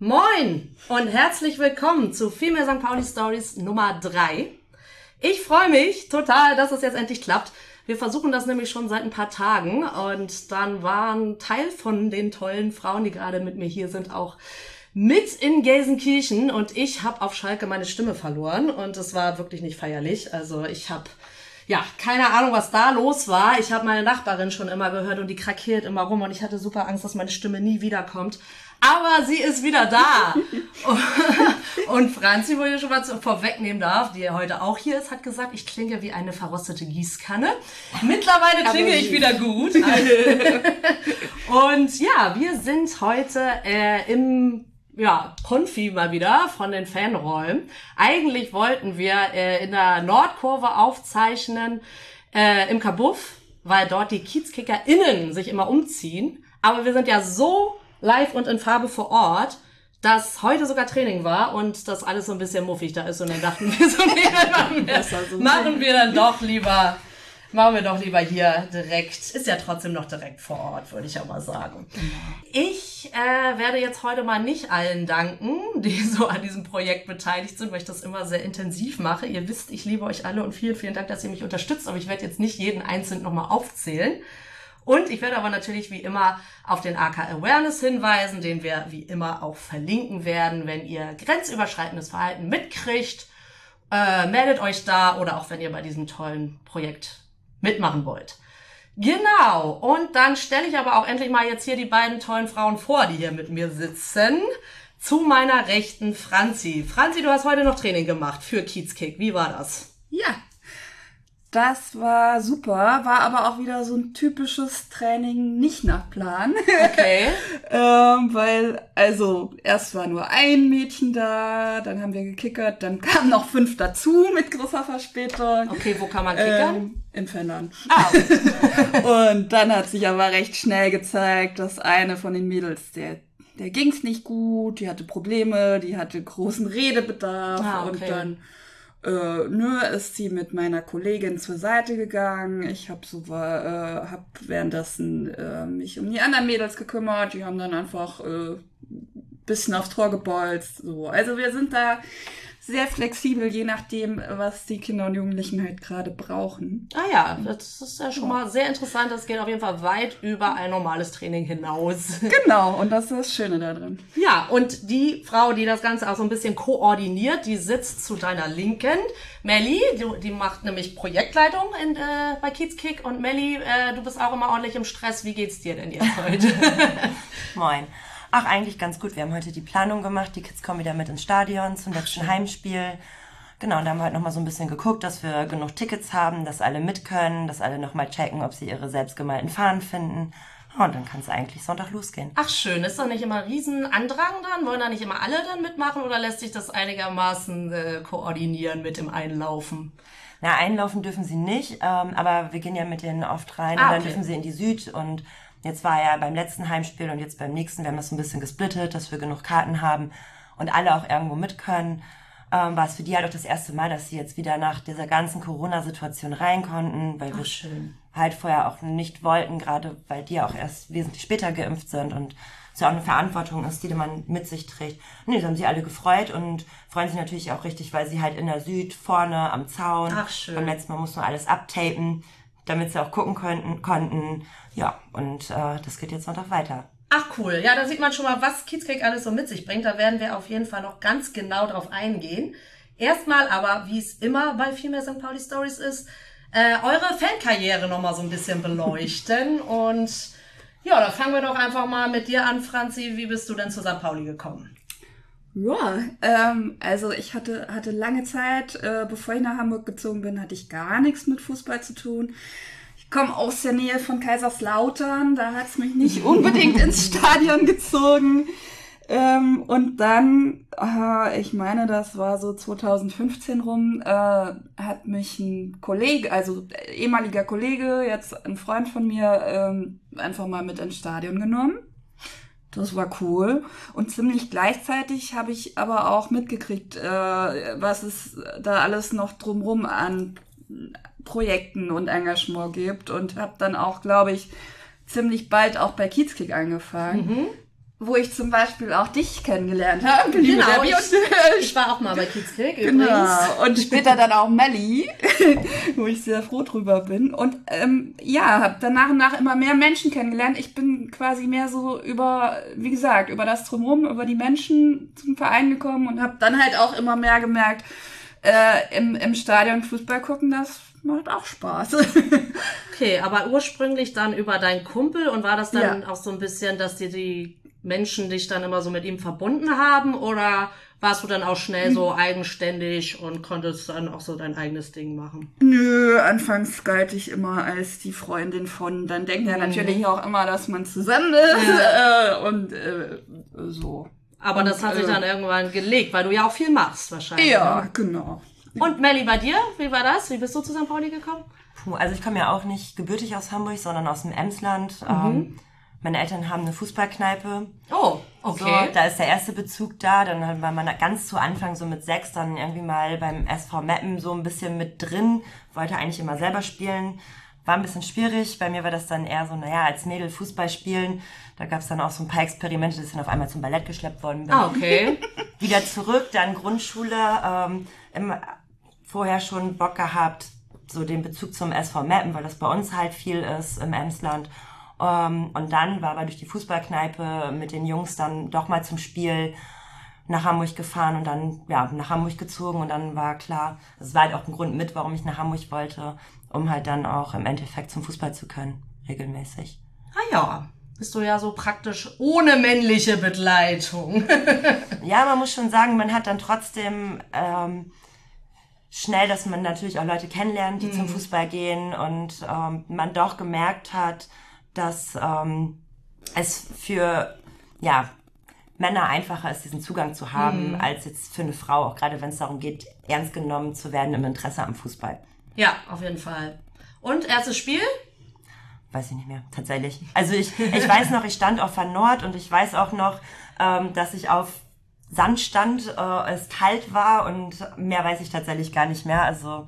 Moin und herzlich willkommen zu Female St. Pauli Stories Nummer 3. Ich freue mich total, dass es jetzt endlich klappt. Wir versuchen das nämlich schon seit ein paar Tagen und dann waren Teil von den tollen Frauen, die gerade mit mir hier sind, auch mit in Gelsenkirchen und ich habe auf Schalke meine Stimme verloren und es war wirklich nicht feierlich. Also ich habe ja, keine Ahnung, was da los war. Ich habe meine Nachbarin schon immer gehört und die krakeelt immer rum und ich hatte super Angst, dass meine Stimme nie wiederkommt. Aber sie ist wieder da. und Franzi, wo ich schon mal vorwegnehmen darf, die heute auch hier ist, hat gesagt, ich klinge wie eine verrostete Gießkanne. Mittlerweile klinge ich wieder gut. und ja, wir sind heute äh, im ja, Konfi mal wieder von den Fanräumen. Eigentlich wollten wir äh, in der Nordkurve aufzeichnen äh, im Kabuff, weil dort die KiezkickerInnen sich immer umziehen. Aber wir sind ja so live und in Farbe vor Ort, dass heute sogar Training war und das alles so ein bisschen muffig da ist und dann dachten wir so, nee, machen wir, machen wir dann doch lieber, machen wir doch lieber hier direkt, ist ja trotzdem noch direkt vor Ort, würde ich auch mal sagen. Ich äh, werde jetzt heute mal nicht allen danken, die so an diesem Projekt beteiligt sind, weil ich das immer sehr intensiv mache. Ihr wisst, ich liebe euch alle und vielen, vielen Dank, dass ihr mich unterstützt, aber ich werde jetzt nicht jeden einzeln nochmal aufzählen. Und ich werde aber natürlich wie immer auf den AK Awareness hinweisen, den wir wie immer auch verlinken werden, wenn ihr grenzüberschreitendes Verhalten mitkriegt. Äh, meldet euch da oder auch wenn ihr bei diesem tollen Projekt mitmachen wollt. Genau, und dann stelle ich aber auch endlich mal jetzt hier die beiden tollen Frauen vor, die hier mit mir sitzen. Zu meiner rechten Franzi. Franzi, du hast heute noch Training gemacht für Kiezkick. Wie war das? Ja, das war super, war aber auch wieder so ein typisches Training nicht nach Plan. Okay. ähm, weil, also, erst war nur ein Mädchen da, dann haben wir gekickert, dann kamen noch fünf dazu mit großer Verspätung. Okay, wo kann man kickern? Ähm, in Fennern. Ah. Und dann hat sich aber recht schnell gezeigt, dass eine von den Mädels, der der ging's nicht gut, die hatte Probleme, die hatte großen Redebedarf Ah, okay. und dann äh, nö, ist sie mit meiner Kollegin zur Seite gegangen. Ich habe so äh, hab währenddessen äh, mich um die anderen Mädels gekümmert. Die haben dann einfach äh, bisschen aufs Tor gebolzt. So. Also wir sind da sehr flexibel, je nachdem, was die Kinder und Jugendlichen halt gerade brauchen. Ah ja, das ist ja schon mal sehr interessant. Das geht auf jeden Fall weit über ein normales Training hinaus. Genau, und das ist das Schöne da drin. Ja, und die Frau, die das Ganze auch so ein bisschen koordiniert, die sitzt zu deiner Linken. Melli, die, die macht nämlich Projektleitung in, äh, bei Kiezkick. Und Melli, äh, du bist auch immer ordentlich im Stress. Wie geht's dir denn jetzt heute? Moin. Ach, eigentlich ganz gut. Wir haben heute die Planung gemacht. Die Kids kommen wieder mit ins Stadion zum letzten Heimspiel. Genau, und da haben wir halt nochmal so ein bisschen geguckt, dass wir genug Tickets haben, dass alle mit können, dass alle nochmal checken, ob sie ihre selbstgemalten Fahnen finden. Ja, Und dann kann es eigentlich Sonntag losgehen. Ach schön, ist doch nicht immer riesen Andrang dann? Wollen da nicht immer alle dann mitmachen oder lässt sich das einigermaßen äh, koordinieren mit dem Einlaufen? Na, einlaufen dürfen sie nicht, ähm, aber wir gehen ja mit denen oft rein Ah, und dann okay. dürfen sie in die Süd und jetzt war ja beim letzten Heimspiel und jetzt beim nächsten, wir haben das so ein bisschen gesplittet, dass wir genug Karten haben und alle auch irgendwo mit können. ähm, war es für die halt auch das erste Mal, dass sie jetzt wieder nach dieser ganzen Corona-Situation rein konnten, weil Ach, wir schön. halt vorher auch nicht wollten, gerade weil die ja auch erst wesentlich später geimpft sind und es ja auch eine Verantwortung ist, die man mit sich trägt. Nee, das haben sie alle gefreut und freuen sich natürlich auch richtig, weil sie halt in der Süd vorne am Zaun. Ach, schön. Beim letzten Mal mussten wir alles abtapen, damit sie auch gucken könnten, konnten. Ja, und äh, das geht jetzt Sonntag weiter. Ach cool, ja, da sieht man schon mal, was Kiezkrieg alles so mit sich bringt. Da werden wir auf jeden Fall noch ganz genau drauf eingehen. Erstmal aber, wie es immer bei Female St. Pauli Stories ist, äh, eure Fankarriere nochmal so ein bisschen beleuchten. Und ja, da fangen wir doch einfach mal mit dir an, Franzi. Wie bist du denn zu St. Pauli gekommen? Ja, ähm, also ich hatte, hatte lange Zeit, äh, bevor ich nach Hamburg gezogen bin, hatte ich gar nichts mit Fußball zu tun. Komme aus der Nähe von Kaiserslautern, da hat es mich nicht unbedingt ins Stadion gezogen. Ähm, und dann, äh, ich meine, das war so 2015 rum, äh, hat mich ein Kollege, also äh, ehemaliger Kollege, jetzt ein Freund von mir, ähm, einfach mal mit ins Stadion genommen. Das war cool. Und ziemlich gleichzeitig habe ich aber auch mitgekriegt, äh, was es da alles noch drumrum an Projekten und Engagement gibt. Und habe dann auch, glaube ich, ziemlich bald auch bei Kiezkick angefangen. Wo ich zum Beispiel auch dich kennengelernt habe. Genau, Debbie. ich- Ich war auch mal bei übrigens. Genau. Und später dann auch Melli, wo ich sehr froh drüber bin. Und ähm, ja, habe dann nach und nach immer mehr Menschen kennengelernt. Ich bin quasi mehr so über, wie gesagt, über das Drumherum, über die Menschen zum Verein gekommen und habe dann halt auch immer mehr gemerkt, äh, im, im Stadion Fußball gucken, das macht auch Spaß. Okay, aber ursprünglich dann über deinen Kumpel und war das dann Ja. auch so ein bisschen, dass dir die Menschen dich dann immer so mit ihm verbunden haben oder warst du dann auch schnell so eigenständig und konntest dann auch so dein eigenes Ding machen? Nö, anfangs galt ich immer als die Freundin von, dann denkt er natürlich auch immer, dass man zusammen ist äh, und äh, so. Aber das hat sich äh, dann irgendwann gelegt, weil du ja auch viel machst wahrscheinlich. Ja, ne? genau. Und Melli, bei dir, wie war das? Wie bist du zu St. Pauli gekommen? Puh, also ich komme ja auch nicht gebürtig aus Hamburg, sondern aus dem Emsland. Mhm. Ähm, meine Eltern haben eine Fußballkneipe. Oh, So, da ist der erste Bezug da. Dann war man ganz zu Anfang, so mit sechs, dann irgendwie mal beim SV Meppen so ein bisschen mit drin. Wollte eigentlich immer selber spielen. War ein bisschen schwierig. Bei mir war das dann eher so, naja, als Mädel Fußball spielen. Da gab es dann auch so ein paar Experimente, dass ich dann auf einmal zum Ballett geschleppt worden bin. Ah, okay. Wieder zurück, dann Grundschule. Ähm, immer vorher schon Bock gehabt, so den Bezug zum SV Meppen, weil das bei uns halt viel ist im Emsland. Ähm, und dann war aber durch die Fußballkneipe mit den Jungs dann doch mal zum Spiel nach Hamburg gefahren und dann ja nach Hamburg gezogen und dann war klar, das war halt auch ein Grund mit, warum ich nach Hamburg wollte, um halt dann auch im Endeffekt zum Fußball zu können, regelmäßig. Ah ja, bist du ja so praktisch ohne männliche Begleitung. Ja, man muss schon sagen, man hat dann trotzdem ähm, schnell, dass man natürlich auch Leute kennenlernt, die zum Fußball gehen und ähm, man doch gemerkt hat, dass ähm, es für ja Männer einfacher ist, diesen Zugang zu haben, als jetzt für eine Frau, auch gerade wenn es darum geht, ernst genommen zu werden im Interesse am Fußball. ja, auf jeden Fall. Und erstes Spiel? Weiß ich nicht mehr, tatsächlich. Also ich, ich weiß noch, ich stand auf Van Nord und ich weiß auch noch, ähm, dass ich auf Sand stand, äh, es kalt war und mehr weiß ich tatsächlich gar nicht mehr. Also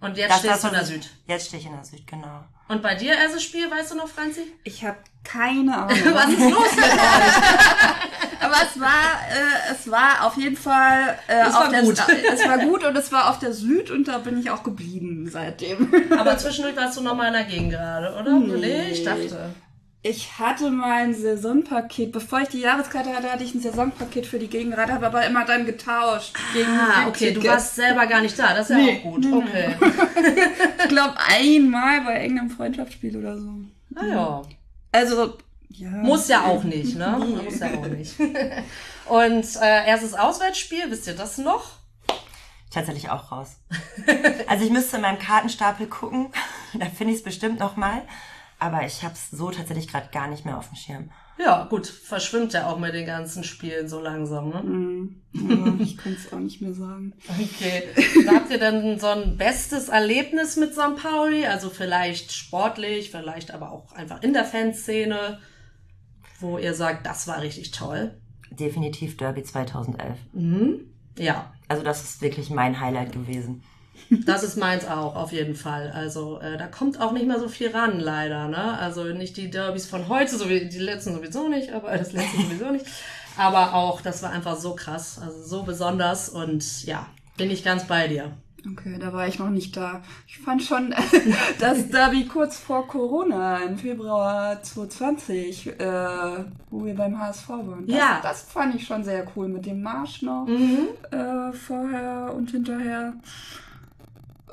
Und jetzt das, stehst das, du in der Süd. Jetzt stehe ich in der Süd, genau. Und bei dir erstes Spiel, weißt du noch, Franzi? Ich habe keine Ahnung. Was ist los mit Aber es war, äh, es war auf jeden Fall äh, Es auf war der, gut. Es war gut und es war auf der Süd und da bin ich auch geblieben seitdem. Aber zwischendurch warst du nochmal in der Gegend gerade, oder? Nee, ich dachte. Ich hatte mal ein Saisonpaket, bevor ich die Jahreskarte hatte, hatte ich ein Saisonpaket für die Gegenrad, habe aber immer dann getauscht. Gegen Ah, okay, du Tickets. warst selber gar nicht da. Das ist ja Nee, auch gut. nee, nee. Okay. ich glaube, einmal bei irgendeinem Freundschaftsspiel oder so. Ah ja. Also, ja. Muss ja auch nicht, ne? Muss ja auch nicht. Und äh, erstes Auswärtsspiel, wisst ihr das noch? Tatsächlich auch raus. Also ich müsste in meinem Kartenstapel gucken, da finde ich es bestimmt noch mal. Aber ich habe es so tatsächlich gerade gar nicht mehr auf dem Schirm. Ja, gut, verschwimmt ja auch mit den ganzen Spielen so langsam, ne? Hm, ja, ich kann es auch nicht mehr sagen. Okay. Habt ihr denn so ein bestes Erlebnis mit St. Pauli? Also vielleicht sportlich, vielleicht aber auch einfach in der Fanszene, wo ihr sagt, das war richtig toll. Definitiv Derby 2011. Mhm. Ja. Also das ist wirklich mein Highlight gewesen. Das ist meins auch, auf jeden Fall. Also äh, da kommt auch nicht mehr so viel ran, leider. Ne? Also nicht die Derbys von heute, so wie die letzten sowieso nicht, aber das letzte sowieso nicht. Aber auch, das war einfach so krass, also so besonders und ja, bin ich ganz bei dir. Okay, da war ich noch nicht da. Ich fand schon das Derby kurz vor Corona im Februar 2020, äh, wo wir beim HSV waren. Das, Ja. Das fand ich schon sehr cool mit dem Marsch noch Mhm. äh, vorher und hinterher.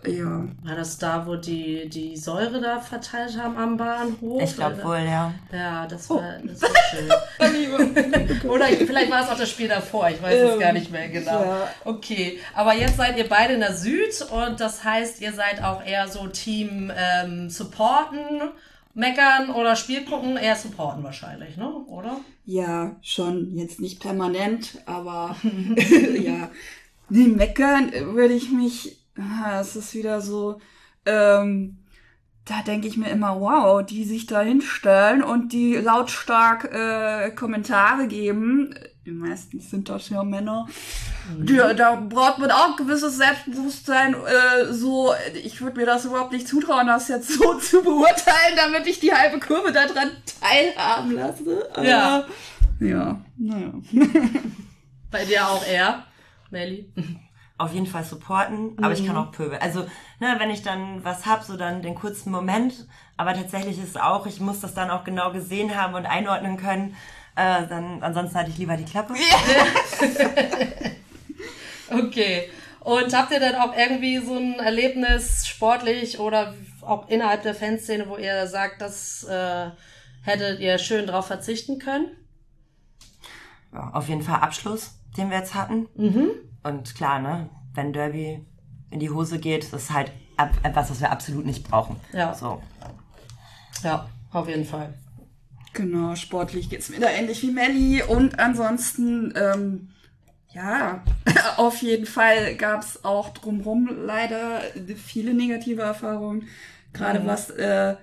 Ja. War das da, wo die die Säure da verteilt haben am Bahnhof? Ich glaube Oder- wohl, ja. Ja, das war, das war schön. Oder vielleicht war es auch das Spiel davor, ich weiß es Ähm, gar nicht mehr genau. ja. Okay, aber jetzt seid ihr beide in der Süd und das heißt, ihr seid auch eher so Team ähm, supporten, meckern oder Spiel gucken, eher supporten wahrscheinlich, ne? Oder? Ja, schon. Jetzt nicht permanent, aber ja. Nee, meckern würde ich mich. Ah, Es ist wieder so. Ähm, da denke ich mir immer, wow, die sich da hinstellen und die lautstark äh, Kommentare geben. Die meisten sind das ja Männer. Die, da braucht man auch gewisses Selbstbewusstsein. Äh, so, ich würde mir das überhaupt nicht zutrauen, das jetzt so zu beurteilen, damit ich die halbe Kurve daran teilhaben lasse. Aber, Ja. Ja, naja. Bei dir auch eher, Melli? Auf jeden Fall supporten, aber ich kann auch pöbeln. Also, ne, wenn ich dann was hab, so dann den kurzen Moment, aber tatsächlich ist es auch, ich muss das dann auch genau gesehen haben und einordnen können. Äh, dann, ansonsten hatte ich lieber die Klappe. Okay. Und habt ihr dann auch irgendwie so ein Erlebnis sportlich oder auch innerhalb der Fanszene, wo ihr sagt, das äh, hättet ihr schön drauf verzichten können? Ja, auf jeden Fall Abschluss, den wir jetzt hatten. Mhm. Und klar, ne, wenn Derby in die Hose geht, das ist halt ab- etwas, was wir absolut nicht brauchen. Ja. So. Ja, auf jeden Fall. Genau, sportlich geht's mir da ähnlich wie Melli. Und ansonsten, ähm, ja, auf jeden Fall gab's auch drumrum leider viele negative Erfahrungen. Gerade Mhm. was äh,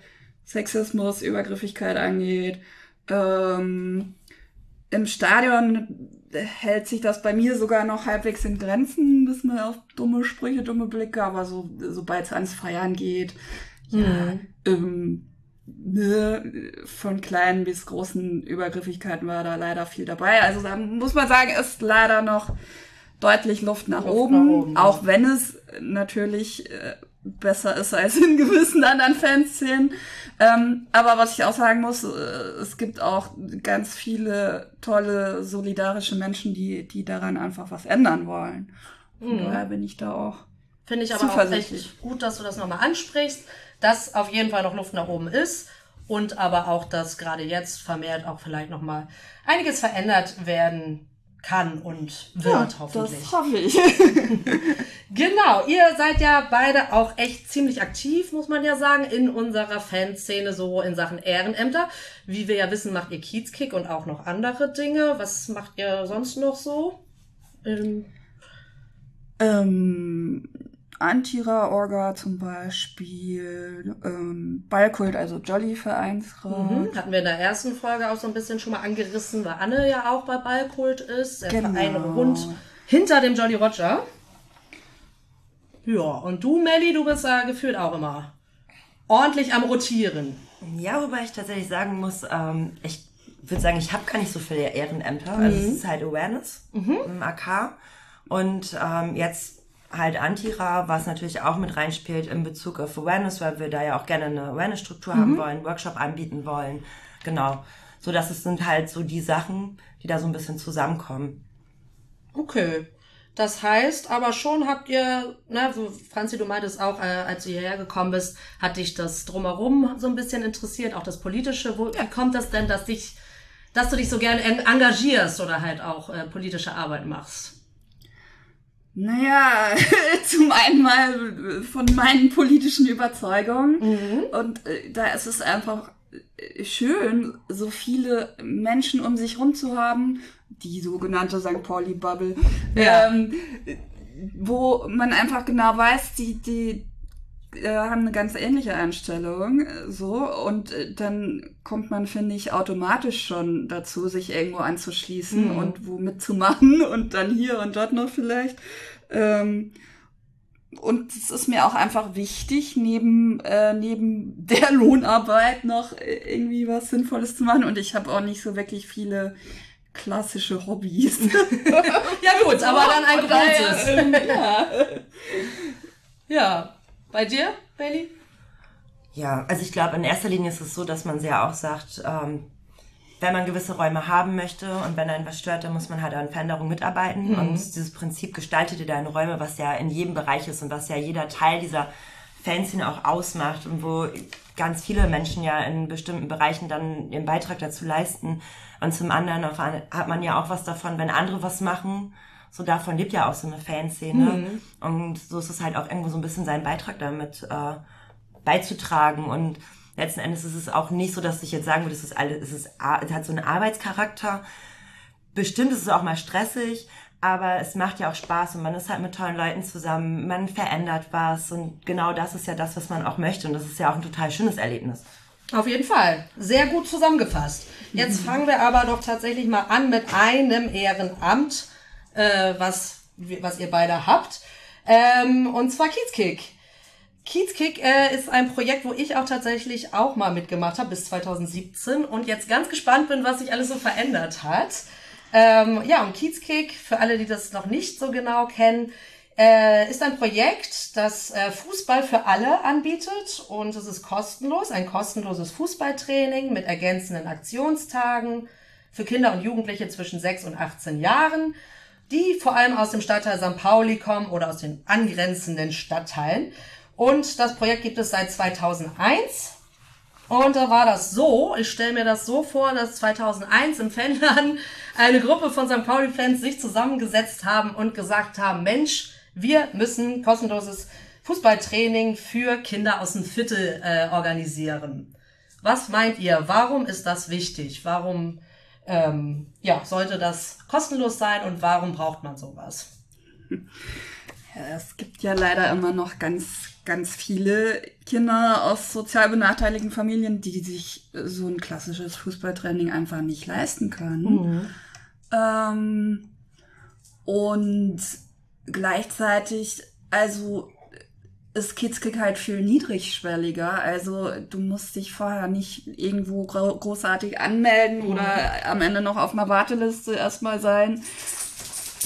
Sexismus, Übergriffigkeit angeht. Ähm, Im Stadion hält sich das bei mir sogar noch halbwegs in Grenzen, bis man auf dumme Sprüche, dumme Blicke, aber so, sobald es ans Feiern geht, ja, Mhm. ähm, ne, von kleinen bis großen Übergriffigkeiten war da leider viel dabei. Also da muss man sagen, ist leider noch deutlich Luft nach, Luft oben, nach oben, ja. auch wenn es natürlich äh, besser ist als in gewissen anderen Fanszenen. Ähm, aber was ich auch sagen muss, äh, es gibt auch ganz viele tolle, solidarische Menschen, die, die daran einfach was ändern wollen. Von Mhm. daher bin ich da auch. Finde ich aber auch echt gut, dass du das nochmal ansprichst, dass auf jeden Fall noch Luft nach oben ist und aber auch, dass gerade jetzt vermehrt auch vielleicht nochmal einiges verändert werden kann und wird hoffentlich. Das hoffe ich. Genau, ihr seid ja beide auch echt ziemlich aktiv, muss man ja sagen, in unserer Fanszene, so in Sachen Ehrenämter. Wie wir ja wissen, macht ihr Kiezkick und auch noch andere Dinge. Was macht ihr sonst noch so? Ähm, ähm, Antira-Orga zum Beispiel, ähm, Ballkult, also Jolly-Vereinsrat. mhm. Hatten wir in der ersten Folge auch so ein bisschen schon mal angerissen, weil Anne ja auch bei Ballkult ist. Der Genau. Verein rund hinter dem Jolly Roger. Ja, und du, Melli, du bist ja gefühlt auch immer ordentlich am Rotieren. Ja, wobei ich tatsächlich sagen muss, ähm, ich würde sagen, ich habe gar nicht so viele Ehrenämter. Also es ist halt Awareness im AK. Und ähm, jetzt halt Antira, was natürlich auch mit reinspielt in Bezug auf Awareness, weil wir da ja auch gerne eine Awareness-Struktur haben wollen, Workshop anbieten wollen. Genau. So, das ist- sind halt so die Sachen, die da so ein bisschen zusammenkommen. Okay. Das heißt, aber schon habt ihr, ne, so, Franzi, du meintest auch, äh, als du hierher gekommen bist, hat dich das drumherum so ein bisschen interessiert, auch das Politische. Wo, Wie kommt das denn, dass dich, dass du dich so gerne en- engagierst oder halt auch äh, politische Arbeit machst? Naja, zum einen mal von meinen politischen Überzeugungen. Und äh, da ist es einfach äh, schön, so viele Menschen um sich rum zu haben, die sogenannte St. Pauli-Bubble, Ja. ähm, wo man einfach genau weiß, die, die äh, haben eine ganz ähnliche Einstellung, äh, so, und äh, dann kommt man, finde ich, automatisch schon dazu, sich irgendwo anzuschließen Mhm. und wo mitzumachen und dann hier und dort noch vielleicht. Ähm, und es ist mir auch einfach wichtig, neben, äh, neben der Lohnarbeit noch irgendwie was Sinnvolles zu machen. Und ich habe auch nicht so wirklich viele klassische Hobbys. ja gut, aber dann ein großes. Ja. ja. Bei dir, Bailey? Ja, also ich glaube, in erster Linie ist es so, dass man sehr auch sagt, ähm, wenn man gewisse Räume haben möchte und wenn einen was stört, dann muss man halt an Veränderungen mitarbeiten. Mhm. Und dieses Prinzip gestaltet dir deine Räume, was ja in jedem Bereich ist und was ja jeder Teil dieser Fanszene auch ausmacht und wo ganz viele Menschen ja in bestimmten Bereichen dann ihren Beitrag dazu leisten. Und zum anderen hat man ja auch was davon, wenn andere was machen. So davon lebt ja auch so eine Fanszene. Mhm. Und so ist es halt auch irgendwo so ein bisschen seinen Beitrag damit äh, beizutragen. Und letzten Endes ist es auch nicht so, dass ich jetzt sagen würde, es ist alles, es ist, es hat so einen Arbeitscharakter. Bestimmt ist es auch mal stressig, aber es macht ja auch Spaß und man ist halt mit tollen Leuten zusammen, man verändert was und genau das ist ja das, was man auch möchte und das ist ja auch ein total schönes Erlebnis. Auf jeden Fall. Sehr gut zusammengefasst. Jetzt fangen wir aber doch tatsächlich mal an mit einem Ehrenamt, äh, was, was ihr beide habt. Ähm, und zwar Kiezkick. Kiezkick äh, ist ein Projekt, wo ich auch tatsächlich auch mal mitgemacht habe bis 2017 und jetzt ganz gespannt bin, was sich alles so verändert hat. Ähm, ja, und Kiezkick, für alle, die das noch nicht so genau kennen, äh, ist ein Projekt, das äh, Fußball für alle anbietet und es ist kostenlos, ein kostenloses Fußballtraining mit ergänzenden Aktionstagen für Kinder und Jugendliche zwischen 6 und 18 Jahren, die vor allem aus dem Stadtteil St. Pauli kommen oder aus den angrenzenden Stadtteilen. Und das Projekt gibt es seit 2001. Und da war das so, ich stelle mir das so vor, dass 2001 im Fanladen eine Gruppe von St. Pauli-Fans sich zusammengesetzt haben und gesagt haben, Mensch, wir müssen kostenloses Fußballtraining für Kinder aus dem Viertel äh, organisieren. Was meint ihr? Warum ist das wichtig? Warum ähm, ja, sollte das kostenlos sein und warum braucht man sowas? Ja, es gibt ja leider immer noch ganz ganz viele Kinder aus sozial benachteiligten Familien, die sich so ein klassisches Fußballtraining einfach nicht leisten können. Mhm. Ähm, und gleichzeitig, also ist Kidzkick halt viel niedrigschwelliger. Also du musst dich vorher nicht irgendwo großartig anmelden oder am Ende noch auf einer Warteliste erstmal sein,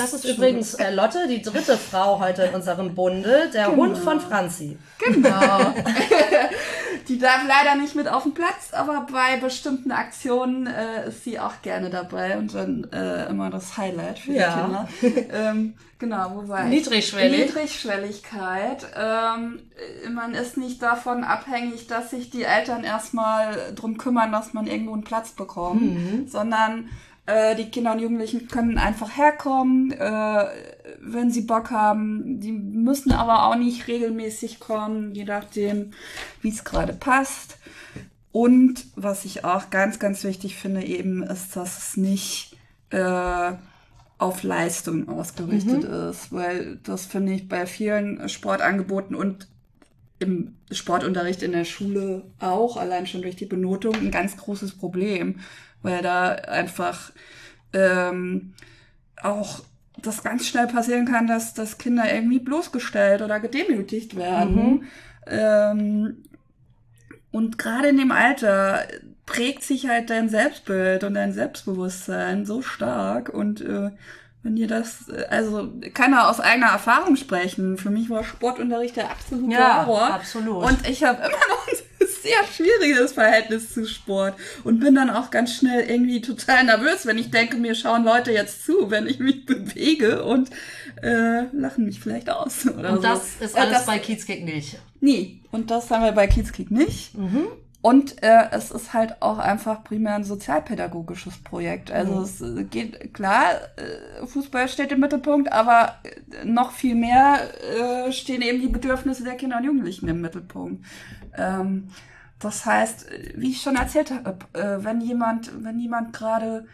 das ist übrigens äh, Lotte, die dritte Frau heute in unserem Bunde, der genau. Hund von Franzi. Genau. die darf leider nicht mit auf den Platz, aber bei bestimmten Aktionen äh, ist sie auch gerne dabei und dann äh, immer das Highlight für ja. die Kinder. ähm, genau, wobei. Niedrigschwellig. Niedrigschwelligkeit. Ähm, man ist nicht davon abhängig, dass sich die Eltern erstmal drum kümmern, dass man irgendwo einen Platz bekommt, mhm. sondern äh, die Kinder und Jugendlichen können einfach herkommen, äh, wenn sie Bock haben. Die müssen aber auch nicht regelmäßig kommen, je nachdem, wie es gerade passt. Und was ich auch ganz, ganz wichtig finde, eben ist, dass es nicht äh, auf Leistung ausgerichtet mhm. ist, weil das finde ich bei vielen Sportangeboten und im Sportunterricht in der Schule auch, allein schon durch die Benotung, ein ganz großes Problem weil da einfach ähm, auch das ganz schnell passieren kann, dass, dass Kinder irgendwie bloßgestellt oder gedemütigt werden. Mhm. Ähm, und gerade in dem Alter prägt sich halt dein Selbstbild und dein Selbstbewusstsein so stark und äh, wenn ihr das, also kann er aus eigener Erfahrung sprechen. Für mich war Sportunterricht der absolute ja, Horror. Absolut. Und ich habe immer noch ein sehr schwieriges Verhältnis zu Sport und bin dann auch ganz schnell irgendwie total nervös, wenn ich denke, mir schauen Leute jetzt zu, wenn ich mich bewege und äh, lachen mich vielleicht aus. Oder und das so. ist alles das, bei Kiezkick nicht. Nie. Und das haben wir bei Kiezkick nicht. Mhm. Und äh, es ist halt auch einfach primär ein sozialpädagogisches Projekt. Also mhm. es äh, geht klar, äh, Fußball steht im Mittelpunkt, aber äh, noch viel mehr äh, stehen eben die Bedürfnisse der Kinder und Jugendlichen im Mittelpunkt. Ähm, das heißt, wie ich schon erzählt habe, äh, wenn jemand, wenn jemand gerade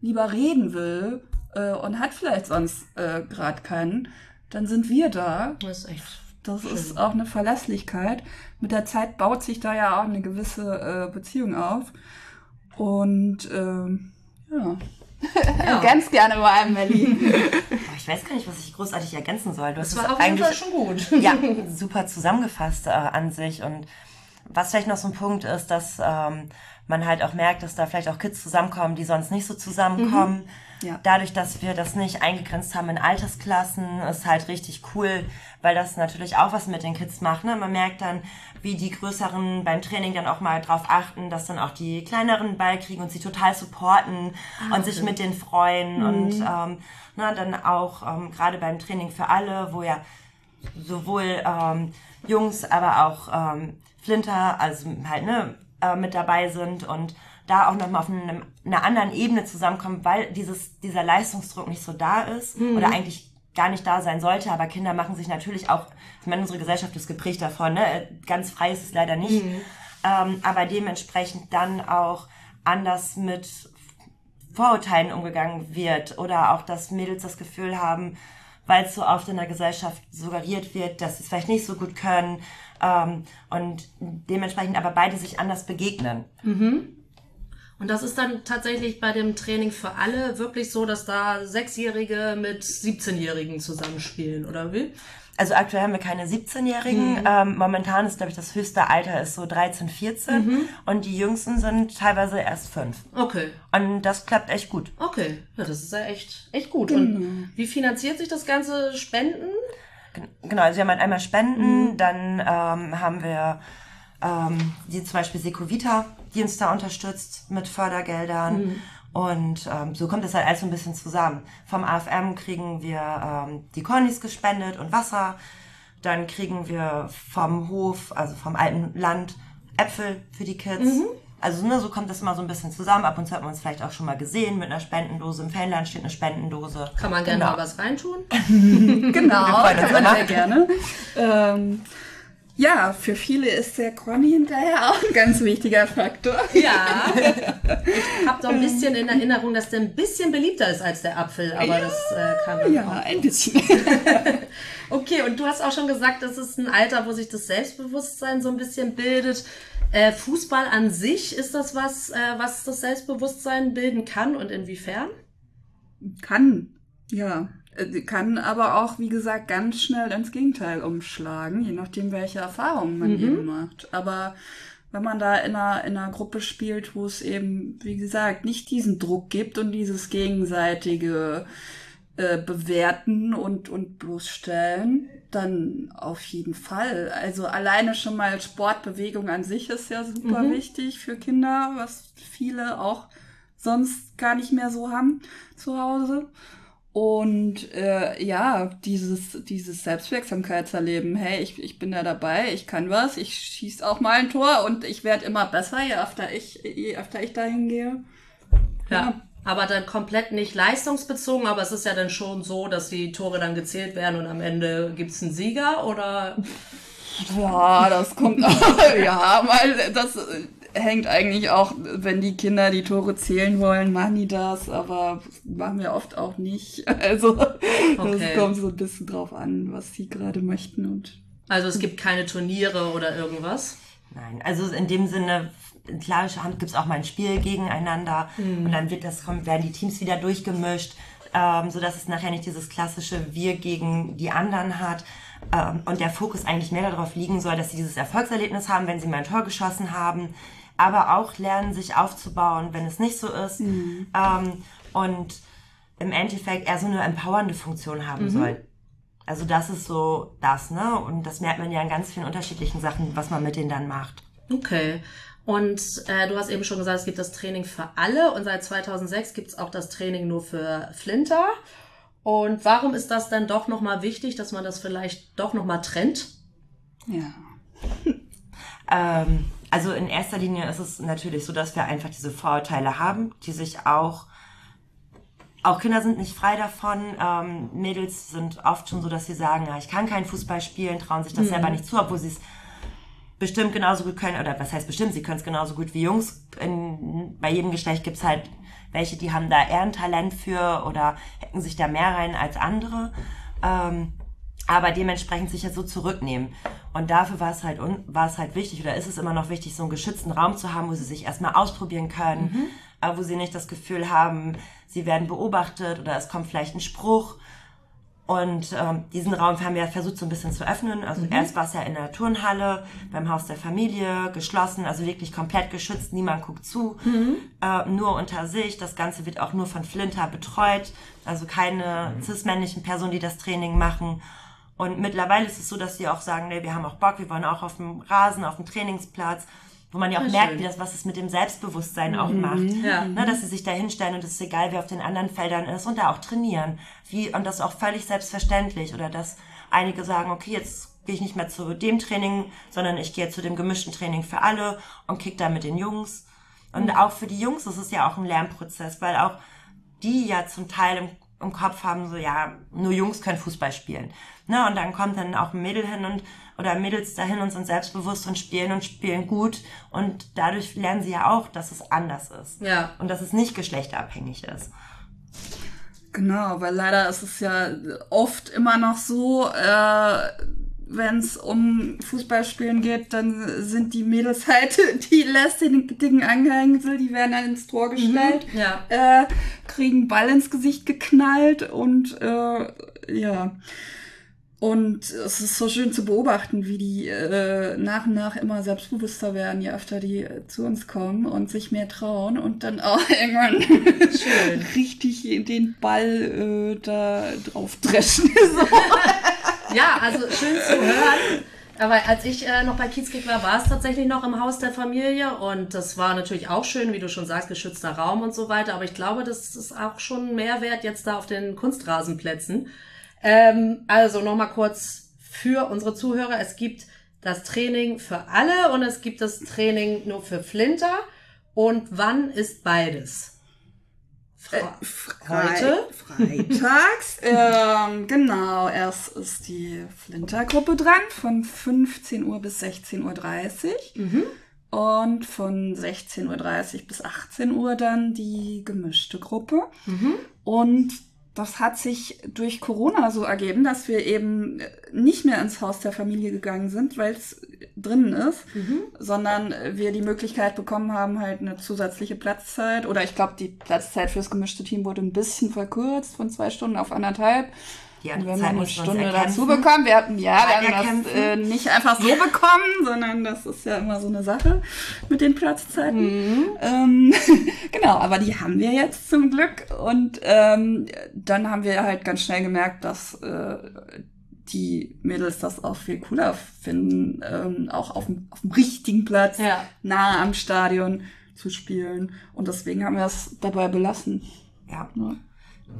lieber reden will äh, und hat vielleicht sonst äh, gerade keinen, dann sind wir da. Das ist echt das Schön. ist auch eine Verlässlichkeit. Mit der Zeit baut sich da ja auch eine gewisse äh, Beziehung auf. Und ähm, ja. Ja. Ganz gerne mal in Berlin. ich weiß gar nicht, was ich großartig ergänzen soll. Du das war auf jeden Fall schon gut. Ja, super zusammengefasst äh, an sich. Und was vielleicht noch so ein Punkt ist, dass ähm, man halt auch merkt, dass da vielleicht auch Kids zusammenkommen, die sonst nicht so zusammenkommen. Mhm. Ja. Dadurch, dass wir das nicht eingegrenzt haben in Altersklassen, ist halt richtig cool, weil das natürlich auch was mit den Kids macht. Ne? Man merkt dann, wie die Größeren beim Training dann auch mal drauf achten, dass dann auch die Kleineren Ball kriegen und sie total supporten ah, und sich mit denen freuen. Mhm. Und ähm, na, dann auch ähm, gerade beim Training für alle, wo ja sowohl ähm, Jungs, aber auch ähm, Flinter, also halt ne, äh, mit dabei sind und da auch nochmal auf einem, einer anderen Ebene zusammenkommen, weil dieses, dieser Leistungsdruck nicht so da ist mhm. oder eigentlich gar nicht da sein sollte, aber Kinder machen sich natürlich auch, ich meine, unsere Gesellschaft ist geprägt davon, ne? ganz frei ist es leider nicht, mhm. ähm, aber dementsprechend dann auch anders mit Vorurteilen umgegangen wird oder auch, dass Mädels das Gefühl haben, weil es so oft in der Gesellschaft suggeriert wird, dass sie es vielleicht nicht so gut können ähm, und dementsprechend aber beide sich anders begegnen. Mhm. Und das ist dann tatsächlich bei dem Training für alle wirklich so, dass da Sechsjährige mit 17-Jährigen zusammenspielen, oder wie? Also aktuell haben wir keine 17-Jährigen. Mhm. Ähm, momentan ist, glaube ich, das höchste Alter ist so 13, 14. Mhm. Und die jüngsten sind teilweise erst fünf. Okay. Und das klappt echt gut. Okay. Ja, das ist ja echt, echt gut. Mhm. Und wie finanziert sich das ganze Spenden? Genau, also wir haben halt einmal Spenden, mhm. dann ähm, haben wir ähm, die zum Beispiel Secovita, die uns da unterstützt mit Fördergeldern. Mhm. Und ähm, so kommt das halt alles so ein bisschen zusammen. Vom AFM kriegen wir ähm, die Cornys gespendet und Wasser. Dann kriegen wir vom Hof, also vom alten Land, Äpfel für die Kids. Mhm. Also ne, so kommt das immer so ein bisschen zusammen. Ab und zu hat man uns vielleicht auch schon mal gesehen mit einer Spendendose. Im Fellland steht eine Spendendose. Kann man gerne genau. mal was reintun? genau, kann man sehr gerne. Ähm, ja, für viele ist der Conny hinterher auch ein ganz wichtiger Faktor. Ja, ich habe so ein bisschen in Erinnerung, dass der ein bisschen beliebter ist als der Apfel, aber ja, das äh, kann man Ja, auch. ein bisschen. okay, und du hast auch schon gesagt, das ist ein Alter, wo sich das Selbstbewusstsein so ein bisschen bildet. Äh, Fußball an sich, ist das was, äh, was das Selbstbewusstsein bilden kann und inwiefern? Kann, ja. Äh, kann aber auch, wie gesagt, ganz schnell ins Gegenteil umschlagen, je nachdem, welche Erfahrungen man mhm. eben macht. Aber wenn man da in einer, in einer Gruppe spielt, wo es eben, wie gesagt, nicht diesen Druck gibt und dieses gegenseitige äh, Bewerten und, und bloßstellen, dann auf jeden Fall. Also alleine schon mal Sportbewegung an sich ist ja super mhm. wichtig für Kinder, was viele auch sonst gar nicht mehr so haben zu Hause. Und äh, ja, dieses, dieses Selbstwirksamkeitserleben, hey, ich, ich bin da dabei, ich kann was, ich schieß auch mal ein Tor und ich werde immer besser, je öfter ich, je öfter ich dahin gehe. Ja. ja. Aber dann komplett nicht leistungsbezogen, aber es ist ja dann schon so, dass die Tore dann gezählt werden und am Ende gibt's einen Sieger oder? Ja, das kommt auch, ja, mal, das hängt eigentlich auch, wenn die Kinder die Tore zählen wollen, machen die das, aber machen wir oft auch nicht. Also okay. das kommt so ein bisschen drauf an, was sie gerade möchten und. Also es gibt keine Turniere oder irgendwas? Nein, also in dem Sinne, klar gibt es auch mal ein Spiel gegeneinander mhm. und dann wird das, werden die Teams wieder durchgemischt, ähm, sodass es nachher nicht dieses klassische Wir gegen die anderen hat. Ähm, und der Fokus eigentlich mehr darauf liegen soll, dass sie dieses Erfolgserlebnis haben, wenn sie mal ein Tor geschossen haben aber auch lernen, sich aufzubauen, wenn es nicht so ist. Mhm. Ähm, und im Endeffekt eher so eine empowernde Funktion haben mhm. soll. Also das ist so das, ne? Und das merkt man ja in ganz vielen unterschiedlichen Sachen, was man mit denen dann macht. Okay. Und äh, du hast eben schon gesagt, es gibt das Training für alle und seit 2006 gibt es auch das Training nur für Flinter. Und warum ist das dann doch nochmal wichtig, dass man das vielleicht doch nochmal trennt? Ja. ähm, also in erster Linie ist es natürlich so, dass wir einfach diese Vorurteile haben, die sich auch auch Kinder sind nicht frei davon. Ähm, Mädels sind oft schon so, dass sie sagen, ja, ich kann keinen Fußball spielen, trauen sich das mhm. selber nicht zu, obwohl sie es bestimmt genauso gut können. Oder was heißt bestimmt, sie können es genauso gut wie Jungs. In, bei jedem Geschlecht gibt es halt welche, die haben da eher ein Talent für oder hacken sich da mehr rein als andere. Ähm, aber dementsprechend sich ja so zurücknehmen. Und dafür war es halt, war es halt wichtig oder ist es immer noch wichtig, so einen geschützten Raum zu haben, wo sie sich erstmal ausprobieren können, mhm. aber wo sie nicht das Gefühl haben, sie werden beobachtet oder es kommt vielleicht ein Spruch. Und ähm, diesen Raum haben wir versucht so ein bisschen zu öffnen. Also mhm. erst war es ja in der Turnhalle, beim Haus der Familie, geschlossen, also wirklich komplett geschützt, niemand guckt zu, mhm. äh, nur unter sich. Das Ganze wird auch nur von Flinter betreut, also keine mhm. cis-männlichen Personen, die das Training machen. Und mittlerweile ist es so, dass sie auch sagen, nee, wir haben auch Bock, wir wollen auch auf dem Rasen, auf dem Trainingsplatz wo man ja auch ja, merkt, wie das, was es mit dem Selbstbewusstsein mhm. auch macht. Ja. Ne, dass sie sich da hinstellen und es ist egal, wer auf den anderen Feldern ist und da auch trainieren. Wie, und das ist auch völlig selbstverständlich. Oder dass einige sagen, okay, jetzt gehe ich nicht mehr zu dem Training, sondern ich gehe zu dem gemischten Training für alle und kick da mit den Jungs. Und mhm. auch für die Jungs ist es ja auch ein Lernprozess, weil auch die ja zum Teil im, im Kopf haben, so ja, nur Jungs können Fußball spielen. Ne, und dann kommt dann auch ein Mädel hin und oder Mädels dahin und sind selbstbewusst und spielen und spielen gut. Und dadurch lernen sie ja auch, dass es anders ist. Ja. Und dass es nicht geschlechterabhängig ist. Genau, weil leider ist es ja oft immer noch so, äh, wenn es um Fußballspielen geht, dann sind die Mädels halt die lästigen Angehängsel, die werden dann ins Tor gestellt, mhm, ja. äh, kriegen Ball ins Gesicht geknallt und äh, ja. Und es ist so schön zu beobachten, wie die äh, nach und nach immer selbstbewusster werden, je öfter die äh, zu uns kommen und sich mehr trauen und dann auch irgendwann schön. richtig den Ball äh, da drauf dreschen. so. ja, also schön zu hören. Aber als ich äh, noch bei Kiezkick war, war es tatsächlich noch im Haus der Familie und das war natürlich auch schön, wie du schon sagst, geschützter Raum und so weiter. Aber ich glaube, das ist auch schon ein Mehrwert jetzt da auf den Kunstrasenplätzen ähm, also nochmal kurz für unsere Zuhörer. Es gibt das Training für alle und es gibt das Training nur für Flinter. Und wann ist beides? Fra äh, heute? Freitags. ähm, genau, erst ist die Flintergruppe dran von 15 Uhr bis 16.30 Uhr. Mhm. Und von 16.30 Uhr bis 18 Uhr dann die gemischte Gruppe. Mhm. Und das hat sich durch Corona so ergeben, dass wir eben nicht mehr ins Haus der Familie gegangen sind, weil es drinnen ist, mhm. sondern wir die Möglichkeit bekommen haben, halt eine zusätzliche Platzzeit. Oder ich glaube, die Platzzeit fürs gemischte Team wurde ein bisschen verkürzt von zwei Stunden auf anderthalb. Die wir haben eine Stunde dazu bekommen. Wir hatten, ja, wir haben das äh, nicht einfach so bekommen, sondern das ist ja immer so eine Sache mit den Platzzeiten. Mhm. Ähm, genau, aber die haben wir jetzt zum Glück. Und ähm, dann haben wir halt ganz schnell gemerkt, dass äh, die Mädels das auch viel cooler finden, ähm, auch auf dem, auf dem richtigen Platz, ja. nahe am Stadion zu spielen. Und deswegen haben wir es dabei belassen. Ja. ja.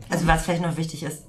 Also was vielleicht noch wichtig ist,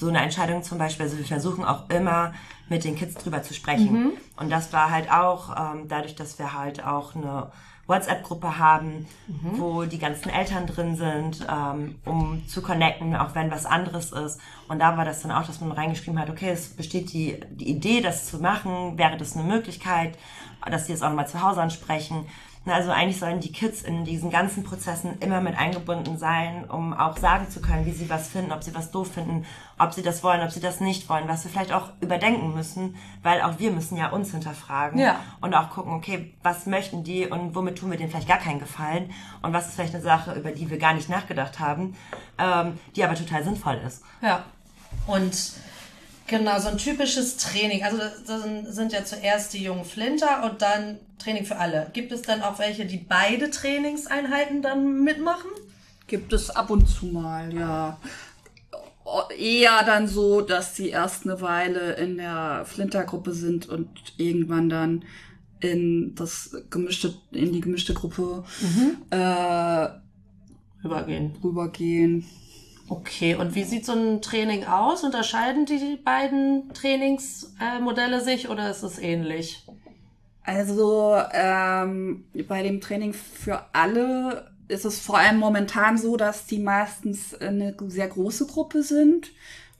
so eine Entscheidung zum Beispiel, also wir versuchen auch immer mit den Kids drüber zu sprechen. Mhm. Und das war halt auch ähm, dadurch, dass wir halt auch eine WhatsApp-Gruppe haben, mhm. wo die ganzen Eltern drin sind, ähm, um zu connecten, auch wenn was anderes ist. Und da war das dann auch, dass man reingeschrieben hat, okay, es besteht die, die Idee, das zu machen, wäre das eine Möglichkeit, dass sie es auch nochmal zu Hause ansprechen. Also eigentlich sollen die Kids in diesen ganzen Prozessen immer mit eingebunden sein, um auch sagen zu können, wie sie was finden, ob sie was doof finden, ob sie das wollen, ob sie das nicht wollen, was wir vielleicht auch überdenken müssen, weil auch wir müssen ja uns hinterfragen ja. und auch gucken, okay, was möchten die und womit tun wir denen vielleicht gar keinen Gefallen und was ist vielleicht eine Sache, über die wir gar nicht nachgedacht haben, ähm, die aber total sinnvoll ist. Ja. Und Genau, so ein typisches Training. Also das sind ja zuerst die jungen Flinter und dann Training für alle. Gibt es dann auch welche, die beide Trainingseinheiten dann mitmachen? Gibt es ab und zu mal, ja. Eher dann so, dass sie erst eine Weile in der Flintergruppe sind und irgendwann dann in das gemischte, in die gemischte Gruppe mhm. äh, rübergehen. rübergehen. Okay, und wie sieht so ein Training aus? Unterscheiden die beiden Trainingsmodelle sich oder ist es ähnlich? Also ähm, bei dem Training für alle ist es vor allem momentan so, dass die meistens eine sehr große Gruppe sind.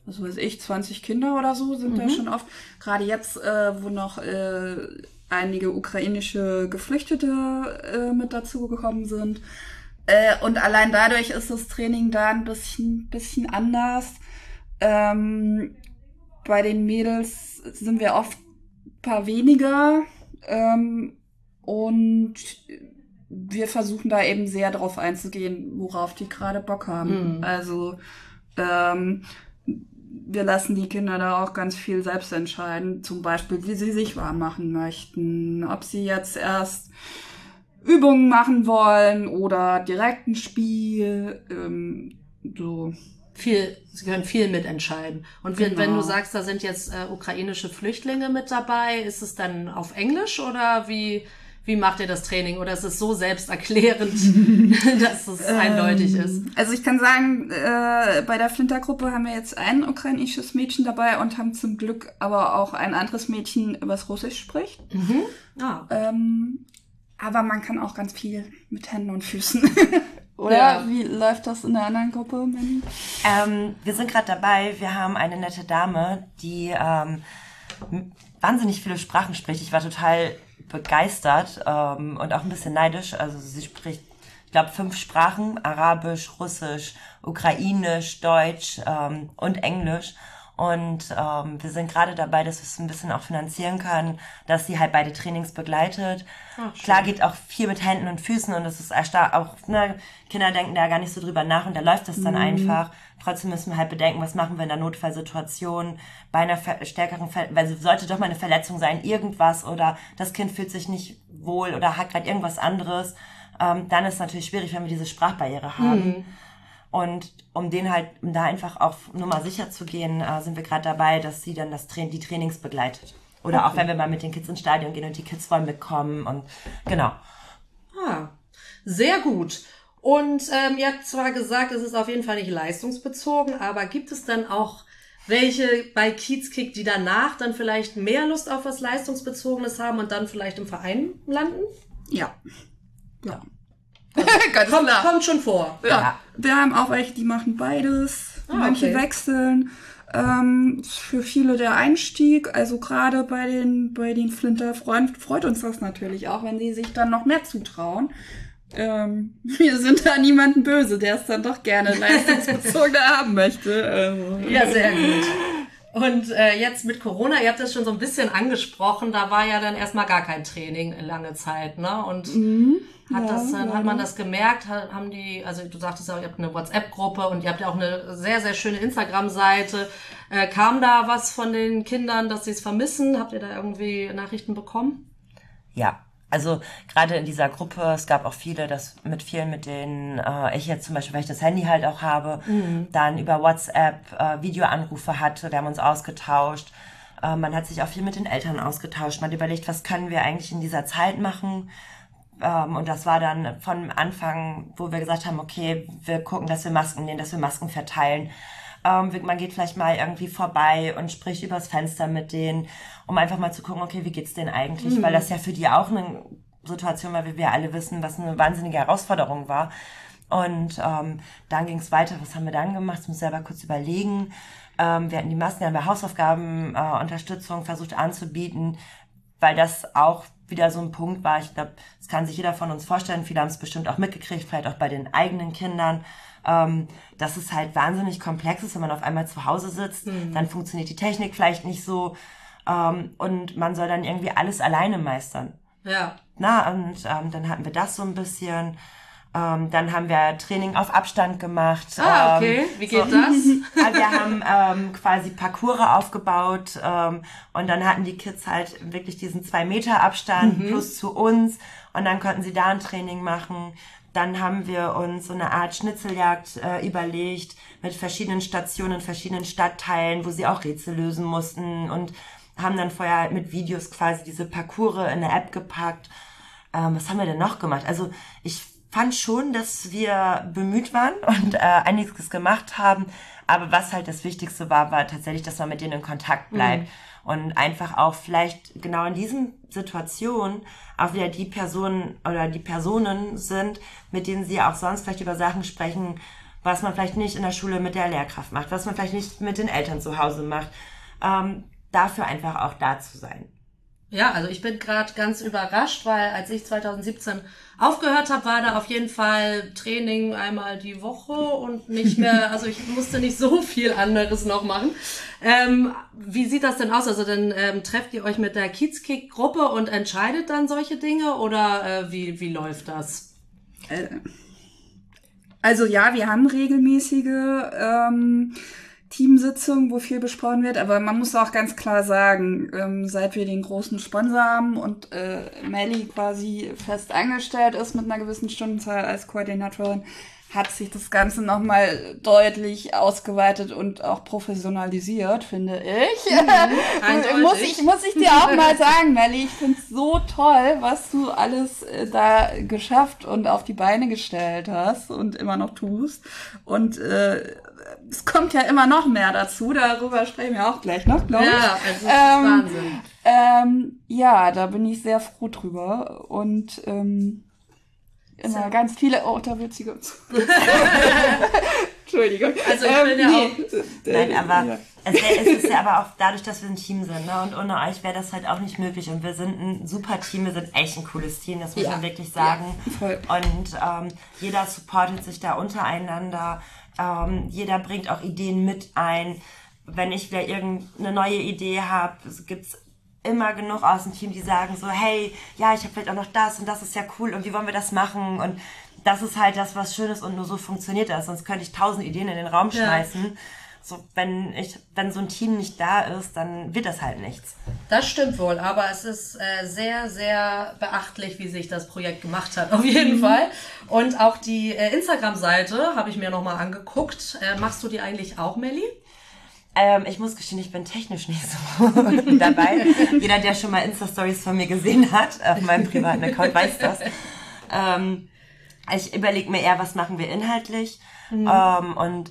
Was weiß ich, 20 Kinder oder so sind mhm. da schon oft. Gerade jetzt, äh, wo noch äh, einige ukrainische Geflüchtete äh, mit dazugekommen sind, äh, und allein dadurch ist das Training da ein bisschen, bisschen anders. Ähm, bei den Mädels sind wir oft ein paar weniger. Ähm, und wir versuchen da eben sehr drauf einzugehen, worauf die gerade Bock haben. Mhm. Also ähm, wir lassen die Kinder da auch ganz viel selbst entscheiden. Zum Beispiel, wie sie sich warm machen möchten, ob sie jetzt erst Übungen machen wollen oder direkt ein Spiel. Ähm, so. Viel, sie können viel mitentscheiden. Und genau. wenn du sagst, da sind jetzt äh, ukrainische Flüchtlinge mit dabei, ist es dann auf Englisch oder wie, wie macht ihr das Training? Oder ist es so selbsterklärend, dass es eindeutig ist? Ähm, also ich kann sagen, äh, bei der Flintergruppe haben wir jetzt ein ukrainisches Mädchen dabei und haben zum Glück aber auch ein anderes Mädchen, was Russisch spricht. Mhm. Ah. Ähm, aber man kann auch ganz viel mit Händen und Füßen. Oder ja. wie läuft das in der anderen Gruppe, Manny? Ähm, wir sind gerade dabei. Wir haben eine nette Dame, die ähm, wahnsinnig viele Sprachen spricht. Ich war total begeistert ähm, und auch ein bisschen neidisch. Also sie spricht, ich glaube, fünf Sprachen: Arabisch, Russisch, Ukrainisch, Deutsch ähm, und Englisch. Und ähm, wir sind gerade dabei, dass wir es ein bisschen auch finanzieren können, dass sie halt beide Trainings begleitet. Ach, Klar geht auch viel mit Händen und Füßen und das ist auch, ne, Kinder denken da gar nicht so drüber nach und da läuft das dann mhm. einfach. Trotzdem müssen wir halt bedenken, was machen wir in der Notfallsituation bei einer stärkeren, Ver weil sollte doch mal eine Verletzung sein, irgendwas oder das Kind fühlt sich nicht wohl oder hat gerade irgendwas anderes. Ähm, dann ist es natürlich schwierig, wenn wir diese Sprachbarriere haben. Mhm. Und um den halt, um da einfach auf Nummer sicher zu gehen, äh, sind wir gerade dabei, dass sie dann das Tra die Trainings begleitet. Oder okay. auch wenn wir mal mit den Kids ins Stadion gehen und die Kids wollen mitkommen und genau. Ah, sehr gut. Und ähm, ihr habt zwar gesagt, es ist auf jeden Fall nicht leistungsbezogen, aber gibt es dann auch welche bei Kiezkick, die danach dann vielleicht mehr Lust auf was Leistungsbezogenes haben und dann vielleicht im Verein landen? Ja. Ja. Ganz kommt, klar. kommt schon vor. Ja. ja. Wir haben auch welche, die machen beides. Ah, Manche okay. wechseln. Ähm, für viele der Einstieg, also gerade bei den, bei den Flinter freut, freut uns das natürlich auch, wenn die sich dann noch mehr zutrauen. Ähm, wir sind da niemanden böse, der es dann doch gerne leistungsbezogen haben möchte. Also. Ja, sehr gut. Und äh, jetzt mit Corona, ihr habt das schon so ein bisschen angesprochen, da war ja dann erstmal gar kein Training lange Zeit, ne? Und mhm. Hat, ja, das, ja. hat man das gemerkt? Haben die, also du sagtest ja, ihr habt eine WhatsApp-Gruppe und ihr habt ja auch eine sehr, sehr schöne Instagram-Seite. Äh, kam da was von den Kindern, dass sie es vermissen? Habt ihr da irgendwie Nachrichten bekommen? Ja, also gerade in dieser Gruppe, es gab auch viele, dass mit vielen, mit denen äh, ich jetzt zum Beispiel, weil ich das Handy halt auch habe, mhm. dann über WhatsApp äh, Videoanrufe hatte, wir haben uns ausgetauscht. Äh, man hat sich auch viel mit den Eltern ausgetauscht. Man hat überlegt, was können wir eigentlich in dieser Zeit machen? Ähm, und das war dann von Anfang, wo wir gesagt haben, okay, wir gucken, dass wir Masken nehmen, dass wir Masken verteilen. Ähm, man geht vielleicht mal irgendwie vorbei und spricht übers Fenster mit denen, um einfach mal zu gucken, okay, wie geht's denen eigentlich? Mhm. Weil das ja für die auch eine Situation war, wie wir alle wissen, was eine wahnsinnige Herausforderung war. Und ähm, dann ging es weiter. Was haben wir dann gemacht? Ich muss selber kurz überlegen. Ähm, wir hatten die Masken, haben wir Hausaufgaben, äh, Unterstützung versucht anzubieten, weil das auch wieder so ein Punkt war. Ich glaube, das kann sich jeder von uns vorstellen. Viele haben es bestimmt auch mitgekriegt, vielleicht auch bei den eigenen Kindern. Ähm, dass es halt wahnsinnig komplex ist, wenn man auf einmal zu Hause sitzt, mhm. dann funktioniert die Technik vielleicht nicht so ähm, und man soll dann irgendwie alles alleine meistern. Ja. Na, und ähm, dann hatten wir das so ein bisschen. Ähm, dann haben wir Training auf Abstand gemacht. Ah, okay. Ähm, Wie geht so, das? Also wir haben ähm, quasi Parcours aufgebaut ähm, und dann hatten die Kids halt wirklich diesen zwei Meter Abstand mhm. plus zu uns und dann konnten sie da ein Training machen. Dann haben wir uns so eine Art Schnitzeljagd äh, überlegt mit verschiedenen Stationen, verschiedenen Stadtteilen, wo sie auch Rätsel lösen mussten und haben dann vorher mit Videos quasi diese Parcours in eine App gepackt. Ähm, was haben wir denn noch gemacht? Also ich fand schon, dass wir bemüht waren und äh, einiges gemacht haben. Aber was halt das Wichtigste war, war tatsächlich, dass man mit denen in Kontakt bleibt. Mhm. Und einfach auch vielleicht genau in diesen Situationen auch wieder die Personen oder die Personen sind, mit denen sie auch sonst vielleicht über Sachen sprechen, was man vielleicht nicht in der Schule mit der Lehrkraft macht, was man vielleicht nicht mit den Eltern zu Hause macht. Ähm, dafür einfach auch da zu sein. Ja, also ich bin gerade ganz überrascht, weil als ich 2017 aufgehört habe, war da auf jeden Fall Training einmal die Woche und nicht mehr, also ich musste nicht so viel anderes noch machen. Ähm, wie sieht das denn aus? Also dann ähm, trefft ihr euch mit der Kiezkick-Gruppe und entscheidet dann solche Dinge oder äh, wie, wie läuft das? Äh, also ja, wir haben regelmäßige ähm, Teamsitzung, wo viel besprochen wird, aber man muss auch ganz klar sagen, ähm, seit wir den großen Sponsor haben und äh, Melly quasi fest angestellt ist mit einer gewissen Stundenzahl als Koordinatorin, hat sich das Ganze nochmal deutlich ausgeweitet und auch professionalisiert, finde ich. Mhm, muss ich. Muss ich dir auch mal sagen, Melly, ich finde es so toll, was du alles äh, da geschafft und auf die Beine gestellt hast und immer noch tust. Und äh, es kommt ja immer noch mehr dazu, darüber sprechen wir auch gleich noch, glaube ich. Ja, also das ähm, ist Wahnsinn. Ähm, ja, da bin ich sehr froh drüber und ähm, immer so. ganz viele, oh, da wird sie ganz. Entschuldigung. Also ich bin ähm, ja nee. auch. Nein, aber ja. es, ist ja aber auch dadurch, dass wir ein Team sind, ne? Und ohne euch wäre das halt auch nicht möglich. Und wir sind ein super Team, wir sind echt ein cooles Team, das muss ja. man wirklich sagen. Ja, und ähm, jeder supportet sich da untereinander. Ähm, jeder bringt auch Ideen mit ein. Wenn ich wieder irgendeine neue Idee habe, gibt's immer genug aus dem Team, die sagen so, hey, ja, ich habe vielleicht auch noch das und das ist ja cool und wie wollen wir das machen? Und das ist halt das, was schön ist und nur so funktioniert das. Sonst könnte ich tausend Ideen in den Raum schmeißen. Ja. So, wenn ich, wenn so ein Team nicht da ist, dann wird das halt nichts. Das stimmt wohl, aber es ist äh, sehr, sehr beachtlich, wie sich das Projekt gemacht hat, auf jeden mhm. Fall. Und auch die äh, Instagram-Seite habe ich mir nochmal angeguckt. Äh, machst du die eigentlich auch, Melli? Ähm, ich muss gestehen, ich bin technisch nicht so dabei. Jeder, der schon mal Insta-Stories von mir gesehen hat, auf meinem privaten Account, weiß das. Ähm, ich überlege mir eher, was machen wir inhaltlich mhm. ähm, und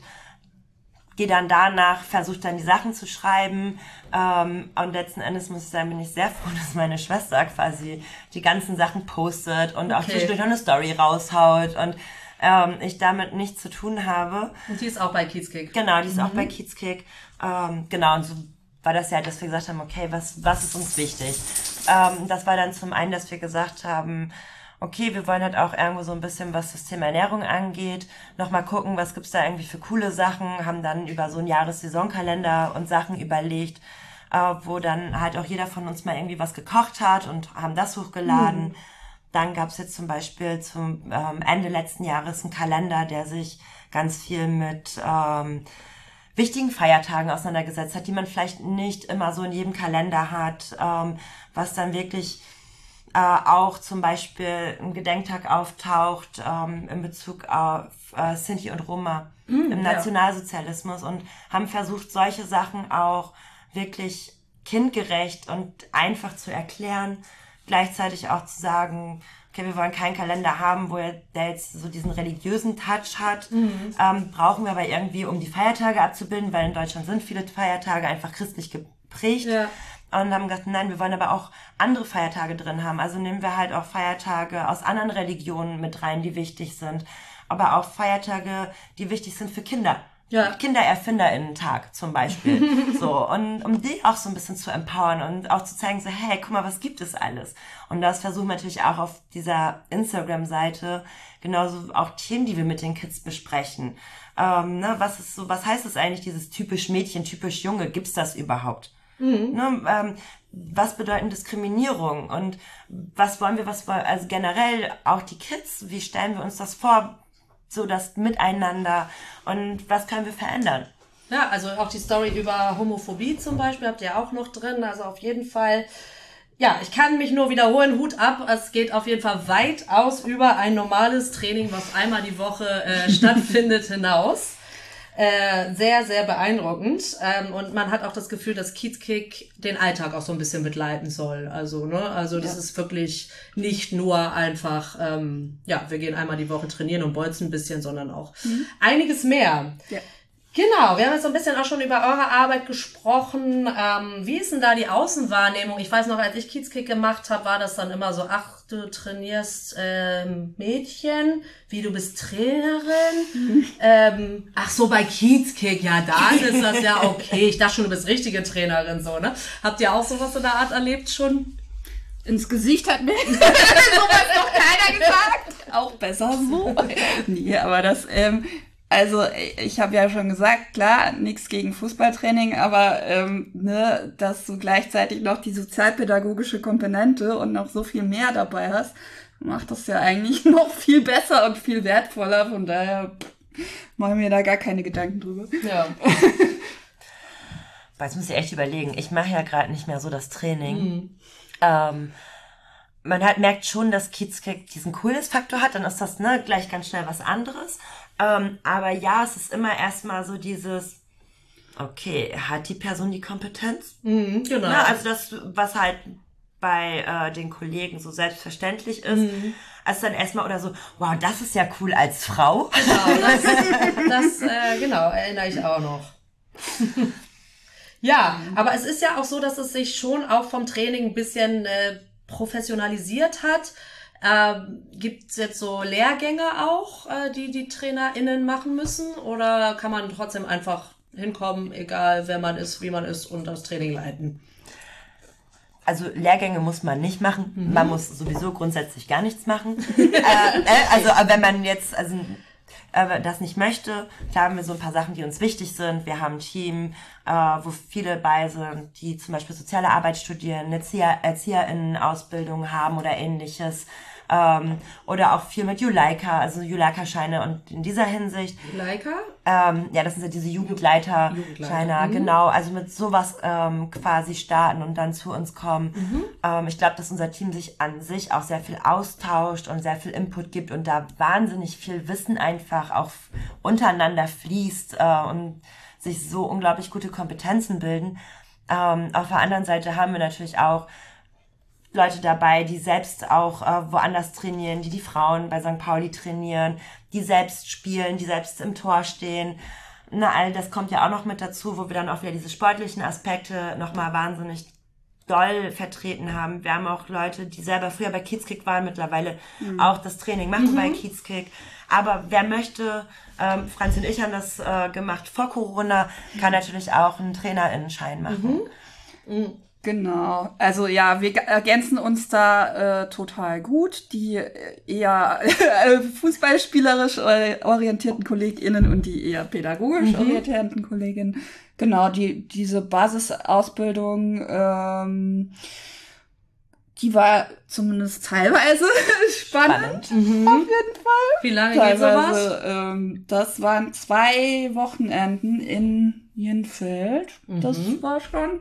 gehe dann danach, versuche dann die Sachen zu schreiben ähm, und letzten Endes muss ich sagen, bin ich sehr froh, dass meine Schwester quasi die ganzen Sachen postet und okay. auch zwischendurch noch eine Story raushaut und ähm, ich damit nichts zu tun habe. Und die ist auch bei Kiezkick. Genau, die ist mhm. auch bei Kiezkick. Ähm, genau, und so war das ja, dass wir gesagt haben, okay, was, was ist uns wichtig? Ähm, das war dann zum einen, dass wir gesagt haben, okay, wir wollen halt auch irgendwo so ein bisschen, was das Thema Ernährung angeht, nochmal gucken, was gibt's da irgendwie für coole Sachen, haben dann über so einen Jahressaisonkalender und Sachen überlegt, äh, wo dann halt auch jeder von uns mal irgendwie was gekocht hat und haben das hochgeladen. Mhm. Dann gab's jetzt zum Beispiel zum ähm, Ende letzten Jahres einen Kalender, der sich ganz viel mit ähm, wichtigen Feiertagen auseinandergesetzt hat, die man vielleicht nicht immer so in jedem Kalender hat, ähm, was dann wirklich äh, auch zum Beispiel ein Gedenktag auftaucht ähm, in Bezug auf äh, Sinti und Roma mm, im Nationalsozialismus ja. und haben versucht, solche Sachen auch wirklich kindgerecht und einfach zu erklären, gleichzeitig auch zu sagen, okay, wir wollen keinen Kalender haben, wo er, der jetzt so diesen religiösen Touch hat. Mhm. Ähm, brauchen wir aber irgendwie, um die Feiertage abzubilden, weil in Deutschland sind viele Feiertage einfach christlich geprägt. Ja. Und haben gesagt, nein, wir wollen aber auch andere Feiertage drin haben. Also nehmen wir halt auch Feiertage aus anderen Religionen mit rein, die wichtig sind. Aber auch Feiertage, die wichtig sind für Kinder. Ja. KindererfinderInnen-Tag zum Beispiel. so, und um die auch so ein bisschen zu empowern und auch zu zeigen, so, hey, guck mal, was gibt es alles? Und das versuchen wir natürlich auch auf dieser Instagram-Seite, genauso auch Themen, die wir mit den Kids besprechen. Ähm, ne, was ist so, was heißt das eigentlich, dieses typisch Mädchen, typisch Junge? Gibt's das überhaupt? Mhm. Ne, ähm, was bedeuten Diskriminierung und was wollen wir, was wollen, also generell auch die Kids, wie stellen wir uns das vor? so das Miteinander und was können wir verändern. Ja, also auch die Story über Homophobie zum Beispiel habt ihr auch noch drin. Also auf jeden Fall, ja, ich kann mich nur wiederholen, Hut ab. Es geht auf jeden Fall weit aus über ein normales Training, was einmal die Woche äh, stattfindet, hinaus. Äh, sehr, sehr beeindruckend. Ähm, und man hat auch das Gefühl, dass Kiezkick den Alltag auch so ein bisschen begleiten soll. Also, ne, also das ja. ist wirklich nicht nur einfach, ähm, ja, wir gehen einmal die Woche trainieren und bolzen ein bisschen, sondern auch mhm. einiges mehr. Ja. Genau, wir haben jetzt so ein bisschen auch schon über eure Arbeit gesprochen. Ähm, wie ist denn da die Außenwahrnehmung? Ich weiß noch, als ich Kiezkick gemacht habe, war das dann immer so, ach, du trainierst ähm, Mädchen, wie du bist Trainerin. Mhm. Ähm, ach so, bei Kiezkick, ja, dann ist das ja okay. Ich dachte schon, du bist richtige Trainerin, so, ne? Habt ihr auch sowas in der Art erlebt schon? ins Gesicht hat mir sowas noch keiner gesagt. Auch besser so. nee, aber das, ähm, also ich habe ja schon gesagt, klar, nichts gegen Fußballtraining, aber ähm, ne, dass du gleichzeitig noch die sozialpädagogische Komponente und noch so viel mehr dabei hast, macht das ja eigentlich noch viel besser und viel wertvoller. Von daher mache mir da gar keine Gedanken drüber. Ja. Jetzt muss ich echt überlegen. Ich mache ja gerade nicht mehr so das Training. Mhm. Ähm, man hat, merkt schon, dass Kiezkick diesen Coolness-Faktor hat, dann ist das ne, gleich ganz schnell was anderes. Ähm, aber ja, es ist immer erstmal so dieses, okay, hat die Person die Kompetenz? Mhm, genau. Na, also das, was halt bei äh, den Kollegen so selbstverständlich ist, mhm. als dann erstmal oder so, wow, das ist ja cool als Frau. Genau, das, das äh, genau, erinnere ich auch noch. ja, aber es ist ja auch so, dass es sich schon auch vom Training ein bisschen äh, professionalisiert hat. Ähm, Gibt es jetzt so Lehrgänge auch, äh, die die TrainerInnen machen müssen? Oder kann man trotzdem einfach hinkommen, egal wer man ist, wie man ist und das Training leiten? Also Lehrgänge muss man nicht machen. Mhm. Man muss sowieso grundsätzlich gar nichts machen. äh, äh, also wenn man jetzt also äh, das nicht möchte, da haben wir so ein paar Sachen, die uns wichtig sind. Wir haben ein Team, äh, wo viele bei sind, die zum Beispiel soziale Arbeit studieren, eine Erzieher Erzieherinnen-Ausbildung haben oder ähnliches ähm, oder auch viel mit Juleika, also Juleika-Scheine und in dieser Hinsicht. Juleika? Ähm, ja, das sind ja diese Jugendleiter-Scheine, mhm. genau, also mit sowas ähm, quasi starten und dann zu uns kommen. Mhm. Ähm, ich glaube, dass unser Team sich an sich auch sehr viel austauscht und sehr viel Input gibt und da wahnsinnig viel Wissen einfach auch untereinander fließt äh, und sich so unglaublich gute Kompetenzen bilden. Ähm, auf der anderen Seite haben wir natürlich auch Leute dabei, die selbst auch äh, woanders trainieren, die die Frauen bei St. Pauli trainieren, die selbst spielen, die selbst im Tor stehen. Na, all das kommt ja auch noch mit dazu, wo wir dann auch wieder diese sportlichen Aspekte nochmal wahnsinnig doll vertreten haben. Wir haben auch Leute, die selber früher bei Kiezkick waren, mittlerweile mhm. auch das Training machen mhm. bei Kiezkick. Aber wer möchte, ähm, Franz und ich haben das äh, gemacht vor Corona, kann natürlich auch einen Trainerinnenschein machen. Mhm. Genau, also ja, wir ergänzen uns da äh, total gut. Die eher äh, fußballspielerisch orientierten KollegInnen und die eher pädagogisch mhm. orientierten Kolleginnen. Genau, die diese Basisausbildung ähm, die war zumindest teilweise spannend, spannend. Mhm. auf jeden Fall. Wie lange teilweise, geht sowas? Ähm, das waren zwei Wochenenden in Jenfeld. Mhm. Das war schon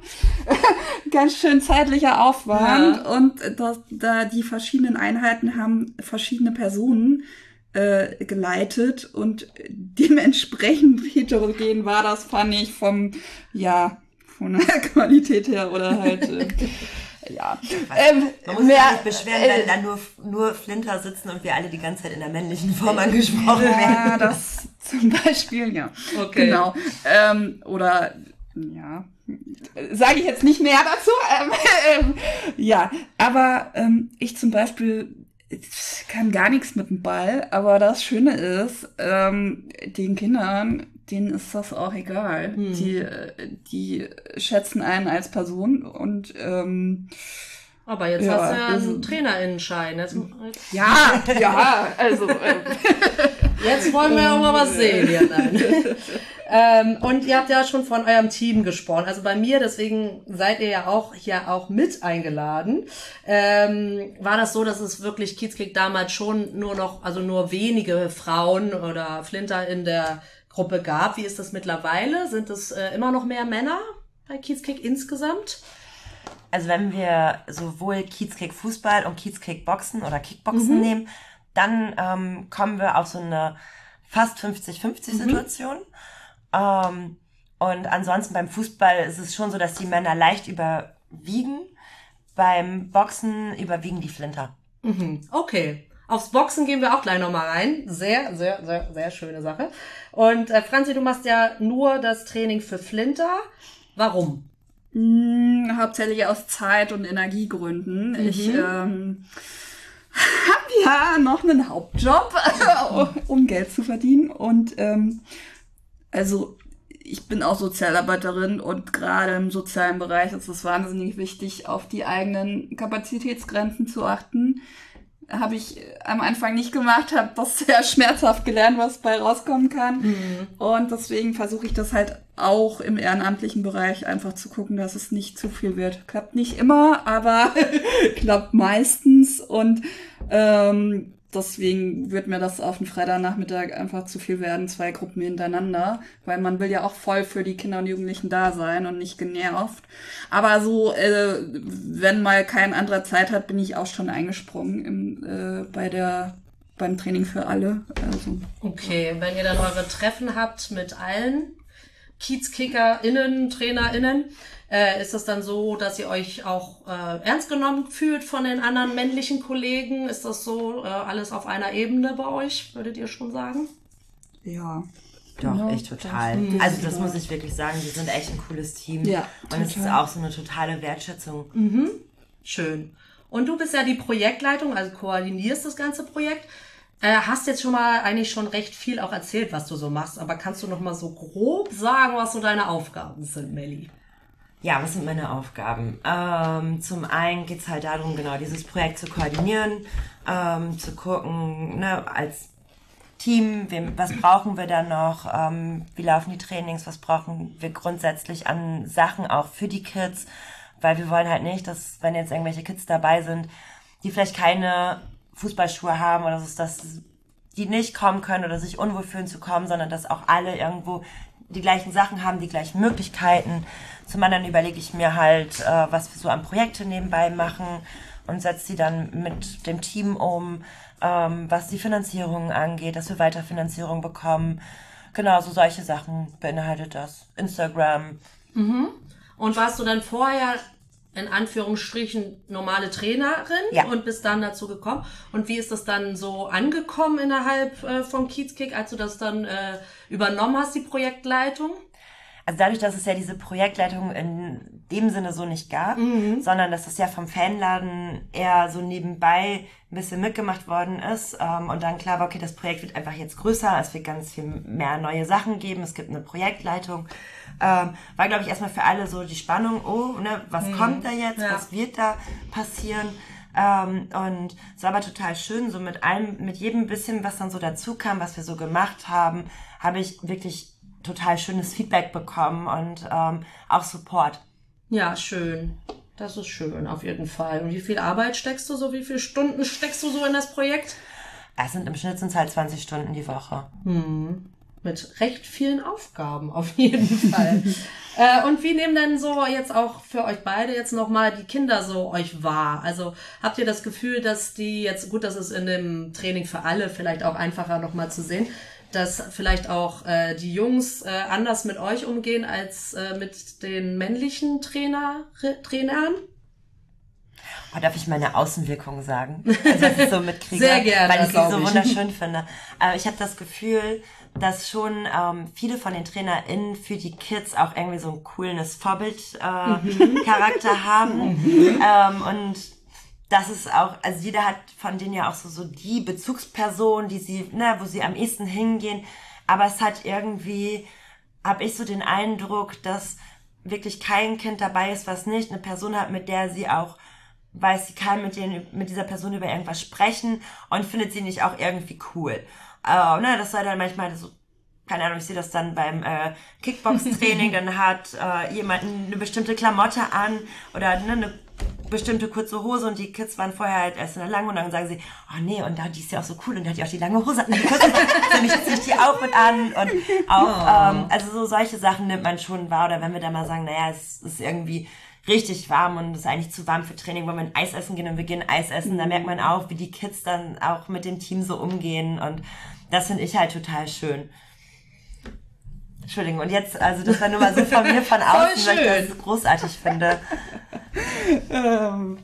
ganz schön zeitlicher Aufwand. Ja. Und das, da die verschiedenen Einheiten haben verschiedene Personen äh, geleitet und dementsprechend heterogen war das, fand ich, vom, ja, von der Qualität her oder halt. Äh, ja. Ähm, Man muss mehr, sich nicht beschweren, äh, wenn da nur, nur Flinter sitzen und wir alle die ganze Zeit in der männlichen Form angesprochen ja, werden. Ja, das zum Beispiel, ja. Okay. Genau. Ähm, oder, ja, sage ich jetzt nicht mehr dazu. Ähm, ähm, ja, aber ähm, ich zum Beispiel kann gar nichts mit dem Ball, aber das Schöne ist, ähm, den Kindern denen ist das auch egal. Hm. Die, die schätzen einen als Person und ähm, aber jetzt ja, hast du ja einen also, Trainerinnenschein. Jetzt, ja, ja, also. Äh, jetzt wollen wir auch mal was sehen hier. Nein. ähm, und ihr habt ja schon von eurem Team gesprochen. Also bei mir, deswegen seid ihr ja auch hier auch mit eingeladen. Ähm, war das so, dass es wirklich Kiezkick damals schon nur noch, also nur wenige Frauen oder Flinter in der Gruppe gab. Wie ist das mittlerweile? Sind es äh, immer noch mehr Männer bei Kiezkick insgesamt? Also wenn wir sowohl Kiezkick Fußball und Kiezkick Boxen oder Kickboxen mhm. nehmen, dann ähm, kommen wir auf so eine fast 50-50 mhm. Situation. Ähm, und ansonsten beim Fußball ist es schon so, dass die Männer leicht überwiegen. Beim Boxen überwiegen die Flinter. Mhm. Okay. Aufs Boxen gehen wir auch gleich nochmal rein. Sehr, sehr, sehr, sehr schöne Sache. Und äh, Franzi, du machst ja nur das Training für Flinter. Warum? Hm, hauptsächlich aus Zeit- und Energiegründen. Mhm. Ich ähm, habe ja noch einen Hauptjob, um Geld zu verdienen. Und ähm, also ich bin auch Sozialarbeiterin und gerade im sozialen Bereich ist es wahnsinnig wichtig, auf die eigenen Kapazitätsgrenzen zu achten. Habe ich am Anfang nicht gemacht, habe das sehr schmerzhaft gelernt, was bei rauskommen kann. Mhm. Und deswegen versuche ich das halt auch im ehrenamtlichen Bereich einfach zu gucken, dass es nicht zu viel wird. Klappt nicht immer, aber klappt meistens. Und ähm, deswegen wird mir das auf den Freitagnachmittag einfach zu viel werden, zwei Gruppen hintereinander, weil man will ja auch voll für die Kinder und Jugendlichen da sein und nicht genervt. Aber so, äh, wenn mal kein anderer Zeit hat, bin ich auch schon eingesprungen im, äh, bei der beim Training für alle. Also. Okay, wenn ihr dann eure Treffen habt mit allen KiezkickerInnen, TrainerInnen, äh, ist das dann so, dass ihr euch auch äh, ernst genommen fühlt von den anderen männlichen Kollegen? Ist das so äh, alles auf einer Ebene bei euch, würdet ihr schon sagen? Ja. Doch, ja, echt total. Das also das muss ich wirklich sagen, wir sind echt ein cooles Team. Ja, und es ist auch so eine totale Wertschätzung. Mhm. Schön. Und du bist ja die Projektleitung, also koordinierst das ganze Projekt. Äh, hast jetzt schon mal eigentlich schon recht viel auch erzählt, was du so machst, aber kannst du noch mal so grob sagen, was so deine Aufgaben sind, Melli? Ja, was sind meine Aufgaben? Ähm, zum einen geht's halt darum, genau dieses Projekt zu koordinieren, ähm, zu gucken, ne, als Team, wem, was brauchen wir da noch, ähm, wie laufen die Trainings, was brauchen wir grundsätzlich an Sachen auch für die Kids, weil wir wollen halt nicht, dass wenn jetzt irgendwelche Kids dabei sind, die vielleicht keine Fußballschuhe haben oder so, dass die nicht kommen können oder sich unwohl fühlen zu kommen, sondern dass auch alle irgendwo die gleichen Sachen haben, die gleichen Möglichkeiten. Zum anderen überlege ich mir halt, äh, was wir so an Projekte nebenbei machen und setze sie dann mit dem Team um, ähm, was die Finanzierung angeht, dass wir weiter Finanzierung bekommen. Genau, so solche Sachen beinhaltet das. Instagram. Mhm. Und warst du dann vorher in Anführungsstrichen normale Trainerin ja. und bist dann dazu gekommen. Und wie ist das dann so angekommen innerhalb äh, von Kiezkick, als du das dann äh, übernommen hast, die Projektleitung? Also dadurch, dass es ja diese Projektleitung in dem Sinne so nicht gab, mhm. sondern dass es ja vom Fanladen eher so nebenbei ein bisschen mitgemacht worden ist ähm, und dann klar war, okay, das Projekt wird einfach jetzt größer, es wird ganz viel mehr neue Sachen geben, es gibt eine Projektleitung ähm, war, glaube ich, erstmal für alle so die Spannung, oh, ne, was mhm. kommt da jetzt, ja. was wird da passieren? Ähm, und es war aber total schön, so mit allem, mit jedem bisschen, was dann so dazu kam, was wir so gemacht haben, habe ich wirklich total schönes Feedback bekommen und ähm, auch Support. Ja, schön. Das ist schön, auf jeden Fall. Und wie viel Arbeit steckst du so? Wie viele Stunden steckst du so in das Projekt? Es sind im Schnitt sind es halt 20 Stunden die Woche. Hm mit recht vielen Aufgaben auf jeden Fall. äh, und wie nehmen denn so jetzt auch für euch beide jetzt nochmal die Kinder so euch wahr? Also habt ihr das Gefühl, dass die jetzt, gut, das ist in dem Training für alle vielleicht auch einfacher nochmal zu sehen, dass vielleicht auch äh, die Jungs äh, anders mit euch umgehen als äh, mit den männlichen Trainer, Trainern? Oh, darf ich meine Außenwirkung sagen? Also, dass ich so mitkriege, Sehr gerne, weil ich sie so wunderschön finde. Aber ich habe das Gefühl, dass schon ähm, viele von den TrainerInnen für die Kids auch irgendwie so einen cooles Vorbild-Charakter äh, haben. Mhm. ähm, und das ist auch, also jeder hat von denen ja auch so, so die Bezugsperson, die sie, ne, wo sie am ehesten hingehen. Aber es hat irgendwie, habe ich so den Eindruck, dass wirklich kein Kind dabei ist, was nicht eine Person hat, mit der sie auch weiß, sie kann mit, den, mit dieser Person über irgendwas sprechen und findet sie nicht auch irgendwie cool. Uh, ne, das sei dann manchmal so, keine Ahnung, ich sehe das dann beim äh, Kickbox-Training, dann hat äh, jemand eine bestimmte Klamotte an oder ne, eine bestimmte kurze Hose und die Kids waren vorher halt erst in der langen und dann sagen sie, oh nee, und da, die ist ja auch so cool und da hat die auch die lange Hose an. Dann ich ziehe die auch mit an und auch, oh. ähm, also so solche Sachen nimmt man schon wahr oder wenn wir dann mal sagen, naja, es ist irgendwie richtig warm und es ist eigentlich zu warm für Training, wollen wir ein Eis essen gehen und wir gehen Eis essen, mhm. da merkt man auch, wie die Kids dann auch mit dem Team so umgehen und das finde ich halt total schön. Entschuldigung, und jetzt, also das war nur mal so von mir von außen, weil ich das großartig finde. ähm,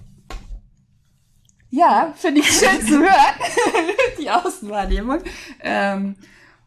ja, finde ich schön zu hören. Die Außenwahrnehmung. Ähm,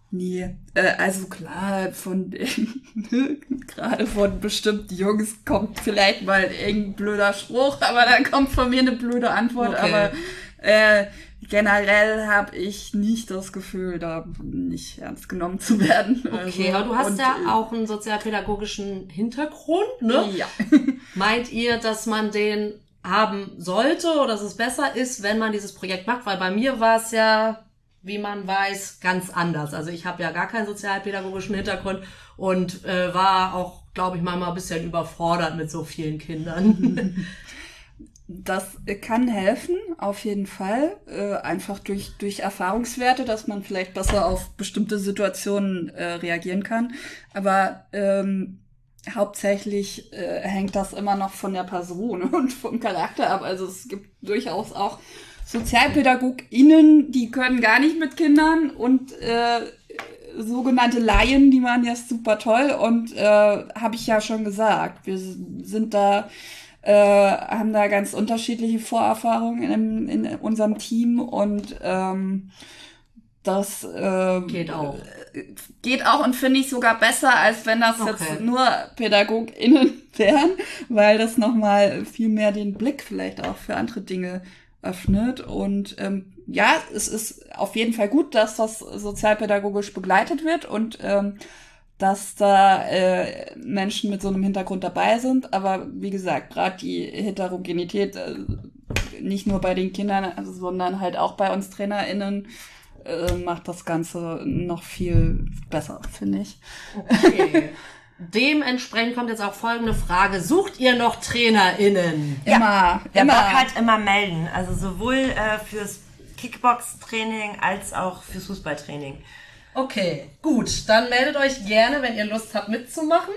Nee, äh, also klar, von gerade von bestimmten Jungs kommt vielleicht mal irgendein blöder Spruch, aber dann kommt von mir eine blöde Antwort, okay. aber äh, generell habe ich nicht das Gefühl, da nicht ernst genommen zu werden. Okay, also, aber du hast ja äh, auch einen sozialpädagogischen Hintergrund, ne? Ja. Meint ihr, dass man den haben sollte oder dass es besser ist, wenn man dieses Projekt macht? Weil bei mir war es ja, wie man weiß, ganz anders. Also ich habe ja gar keinen sozialpädagogischen Hintergrund und äh, war auch, glaube ich, manchmal ein bisschen überfordert mit so vielen Kindern. Das kann helfen, auf jeden Fall. Äh, einfach durch, durch Erfahrungswerte, dass man vielleicht besser auf bestimmte Situationen äh, reagieren kann. Aber ähm, hauptsächlich äh, hängt das immer noch von der Person und vom Charakter ab. Also es gibt durchaus auch SozialpädagogInnen, die können gar nicht mit Kindern und äh, sogenannte Laien, die waren ja super toll und äh, habe ich ja schon gesagt, wir sind da äh, haben da ganz unterschiedliche Vorerfahrungen in, in unserem Team und ähm, das äh, geht auch. Geht auch und finde ich sogar besser, als wenn das okay. jetzt nur PädagogInnen wären, weil das nochmal viel mehr den Blick vielleicht auch für andere Dinge öffnet. Und ähm, ja, es ist auf jeden Fall gut, dass das sozialpädagogisch begleitet wird und ähm, dass da äh, Menschen mit so einem Hintergrund dabei sind. Aber wie gesagt, gerade die Heterogenität, äh, nicht nur bei den Kindern, also, sondern halt auch bei uns TrainerInnen, äh, macht das Ganze noch viel besser, finde ich. Okay. Dementsprechend kommt jetzt auch folgende Frage. Sucht ihr noch TrainerInnen? Immer, ja, wer immer. Bock halt immer melden. Also sowohl äh, fürs Kickbox-Training als auch fürs Fußballtraining. Okay, gut. Dann meldet euch gerne, wenn ihr Lust habt mitzumachen.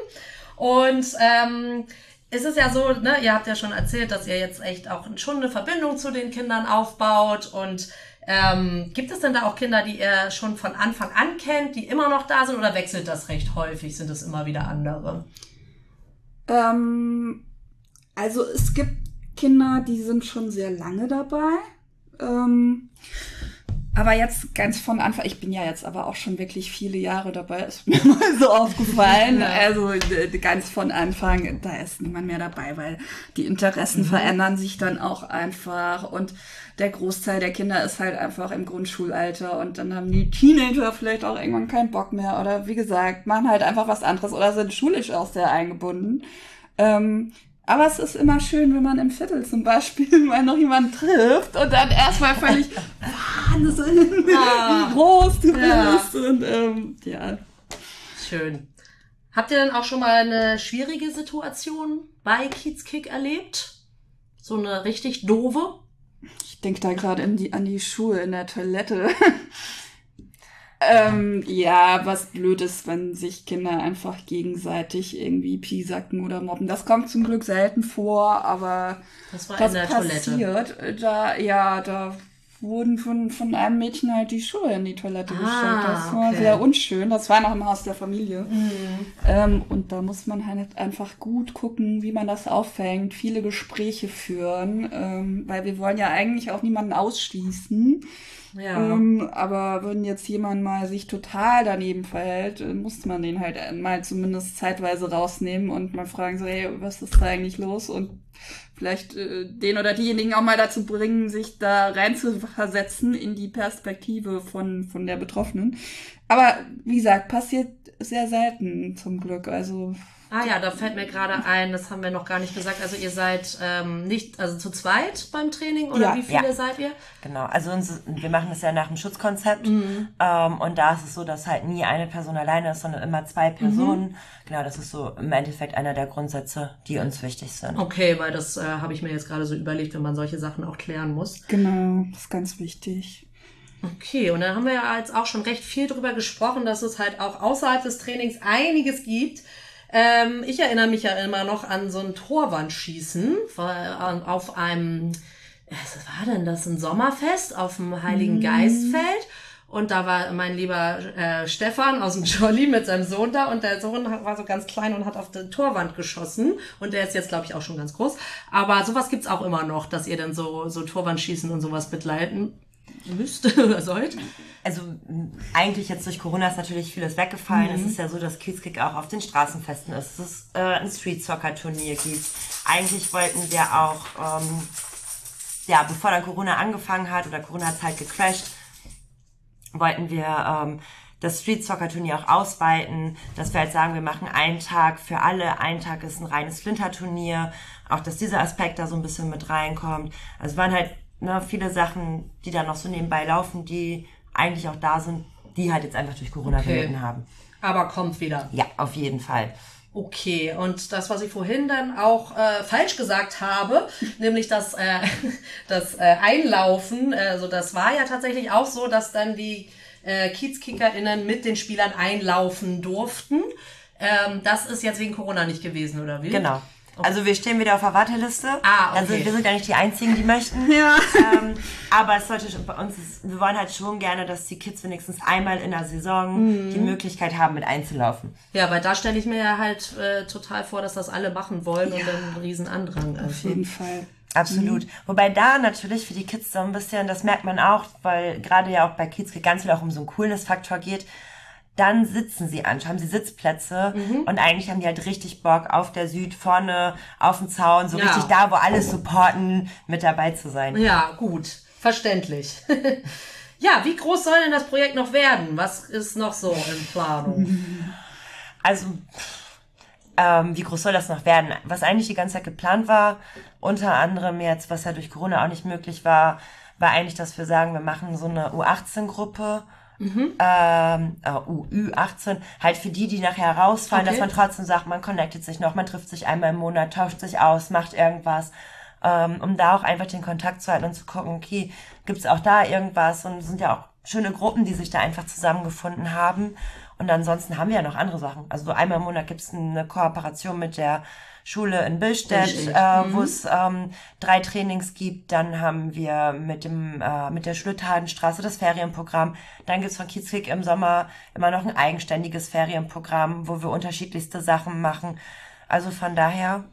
Und ähm, es ist ja so, ne, ihr habt ja schon erzählt, dass ihr jetzt echt auch schon eine Verbindung zu den Kindern aufbaut. Und ähm, gibt es denn da auch Kinder, die ihr schon von Anfang an kennt, die immer noch da sind oder wechselt das recht häufig? Sind es immer wieder andere? Ähm, also es gibt Kinder, die sind schon sehr lange dabei. Ähm, aber jetzt ganz von Anfang, ich bin ja jetzt aber auch schon wirklich viele Jahre dabei, ist mir mal so aufgefallen. Ja. Also ganz von Anfang, da ist niemand mehr dabei, weil die Interessen mhm. verändern sich dann auch einfach und der Großteil der Kinder ist halt einfach im Grundschulalter und dann haben die Teenager vielleicht auch irgendwann keinen Bock mehr oder wie gesagt, machen halt einfach was anderes oder sind schulisch auch sehr eingebunden. Ähm, aber es ist immer schön, wenn man im Viertel zum Beispiel mal noch jemanden trifft und dann erstmal völlig Wahnsinn, ah, wie groß du ja. bist. Und ähm, ja. Schön. Habt ihr denn auch schon mal eine schwierige Situation bei Kids Kick erlebt? So eine richtig doofe? Ich denke da gerade an die Schuhe in der Toilette. Ähm, ja, was blöd ist, wenn sich Kinder einfach gegenseitig irgendwie piesacken oder mobben. Das kommt zum Glück selten vor, aber das war das in der passiert. Toilette. Da, ja, da wurden von, von einem Mädchen halt die Schuhe in die Toilette ah, gestellt. Das war okay. sehr unschön. Das war noch im Haus der Familie. Mhm. Ähm, und da muss man halt einfach gut gucken, wie man das auffängt, viele Gespräche führen, ähm, weil wir wollen ja eigentlich auch niemanden ausschließen. Ja. Ähm, aber wenn jetzt jemand mal sich total daneben verhält, äh, muss man den halt mal zumindest zeitweise rausnehmen und mal fragen, so, hey, was ist da eigentlich los? Und vielleicht äh, den oder diejenigen auch mal dazu bringen, sich da rein zu versetzen in die Perspektive von, von der Betroffenen. Aber wie gesagt, passiert sehr selten zum Glück. Also Ah ja, da fällt mir gerade ein, das haben wir noch gar nicht gesagt. Also ihr seid ähm, nicht, also zu zweit beim Training oder ja, wie viele ja. seid ihr? Genau, also uns, wir machen das ja nach dem Schutzkonzept mhm. ähm, und da ist es so, dass halt nie eine Person alleine ist, sondern immer zwei Personen. Mhm. Genau, das ist so im Endeffekt einer der Grundsätze, die uns wichtig sind. Okay, weil das äh, habe ich mir jetzt gerade so überlegt, wenn man solche Sachen auch klären muss. Genau, das ist ganz wichtig. Okay, und dann haben wir ja jetzt auch schon recht viel darüber gesprochen, dass es halt auch außerhalb des Trainings einiges gibt, ähm, ich erinnere mich ja immer noch an so ein Torwandschießen auf einem, was war denn das, ein Sommerfest auf dem Heiligen mhm. Geistfeld. Und da war mein lieber äh, Stefan aus dem Jolly mit seinem Sohn da und der Sohn war so ganz klein und hat auf die Torwand geschossen. Und der ist jetzt, glaube ich, auch schon ganz groß. Aber sowas gibt's auch immer noch, dass ihr dann so, so Torwandschießen und sowas begleiten müsst oder sollt? Also eigentlich jetzt durch Corona ist natürlich vieles weggefallen. Mhm. Es ist ja so, dass Kiezkick auch auf den Straßenfesten ist, dass es äh, ein Street Soccer Turnier gibt. Eigentlich wollten wir auch ähm, ja, bevor dann Corona angefangen hat oder Corona hat halt gecrashed, wollten wir ähm, das Street Soccer Turnier auch ausweiten, dass wir halt sagen, wir machen einen Tag für alle, ein Tag ist ein reines Flinter Turnier, auch dass dieser Aspekt da so ein bisschen mit reinkommt. Also waren halt ne, viele Sachen, die da noch so nebenbei laufen, die eigentlich auch da sind, die halt jetzt einfach durch Corona Okay. gelitten haben. Aber kommt wieder. Ja, auf jeden Fall. Okay, und das, was ich vorhin dann auch äh, falsch gesagt habe, nämlich das, äh, das äh, Einlaufen, also das war ja tatsächlich auch so, dass dann die äh, KiezkickerInnen mit den Spielern einlaufen durften. Ähm, das ist jetzt wegen Corona nicht gewesen, oder wie? Genau. Also wir stehen wieder auf der Warteliste. Ah, Also okay. wir sind ja nicht die Einzigen, die möchten. Ja. ähm, aber es sollte bei uns ist, wir wollen halt schon gerne, dass die Kids wenigstens einmal in der Saison Mhm. die Möglichkeit haben, mit einzulaufen. Ja, weil da stelle ich mir ja halt äh, total vor, dass das alle machen wollen und dann ein riesen Andrang Auf ist. jeden Fall. Absolut. Wobei da natürlich für die Kids so ein bisschen, das merkt man auch, weil gerade ja auch bei Kids ganz viel auch um so einen Coolness-Faktor geht, dann sitzen sie an, haben sie Sitzplätze Mhm. und eigentlich haben die halt richtig Bock auf der Süd vorne auf dem Zaun, so Ja. richtig da, wo alle supporten, mit dabei zu sein. Ja, gut. Verständlich. ja, wie groß soll denn das Projekt noch werden? Was ist noch so in Planung? Also, ähm, wie groß soll das noch werden? Was eigentlich die ganze Zeit geplant war, unter anderem jetzt, was ja durch Corona auch nicht möglich war, war eigentlich, dass wir sagen, wir machen so eine U18-Gruppe. Ähm, äh, UU18, halt für die, die nachher rausfallen, Okay. dass man trotzdem sagt, man connectet sich noch, man trifft sich einmal im Monat, tauscht sich aus, macht irgendwas, ähm, um da auch einfach den Kontakt zu halten und zu gucken, okay, gibt's auch da irgendwas und es sind ja auch schöne Gruppen, die sich da einfach zusammengefunden haben. Und ansonsten haben wir ja noch andere Sachen. Also so einmal im Monat gibt's eine Kooperation mit der Schule in Billstedt, äh, wo es ähm, drei Trainings gibt. Dann haben wir mit dem äh, mit der Schule Tadenstraße das Ferienprogramm. Dann gibt's von Kiezkick im Sommer immer noch ein eigenständiges Ferienprogramm, wo wir unterschiedlichste Sachen machen. Also von daher,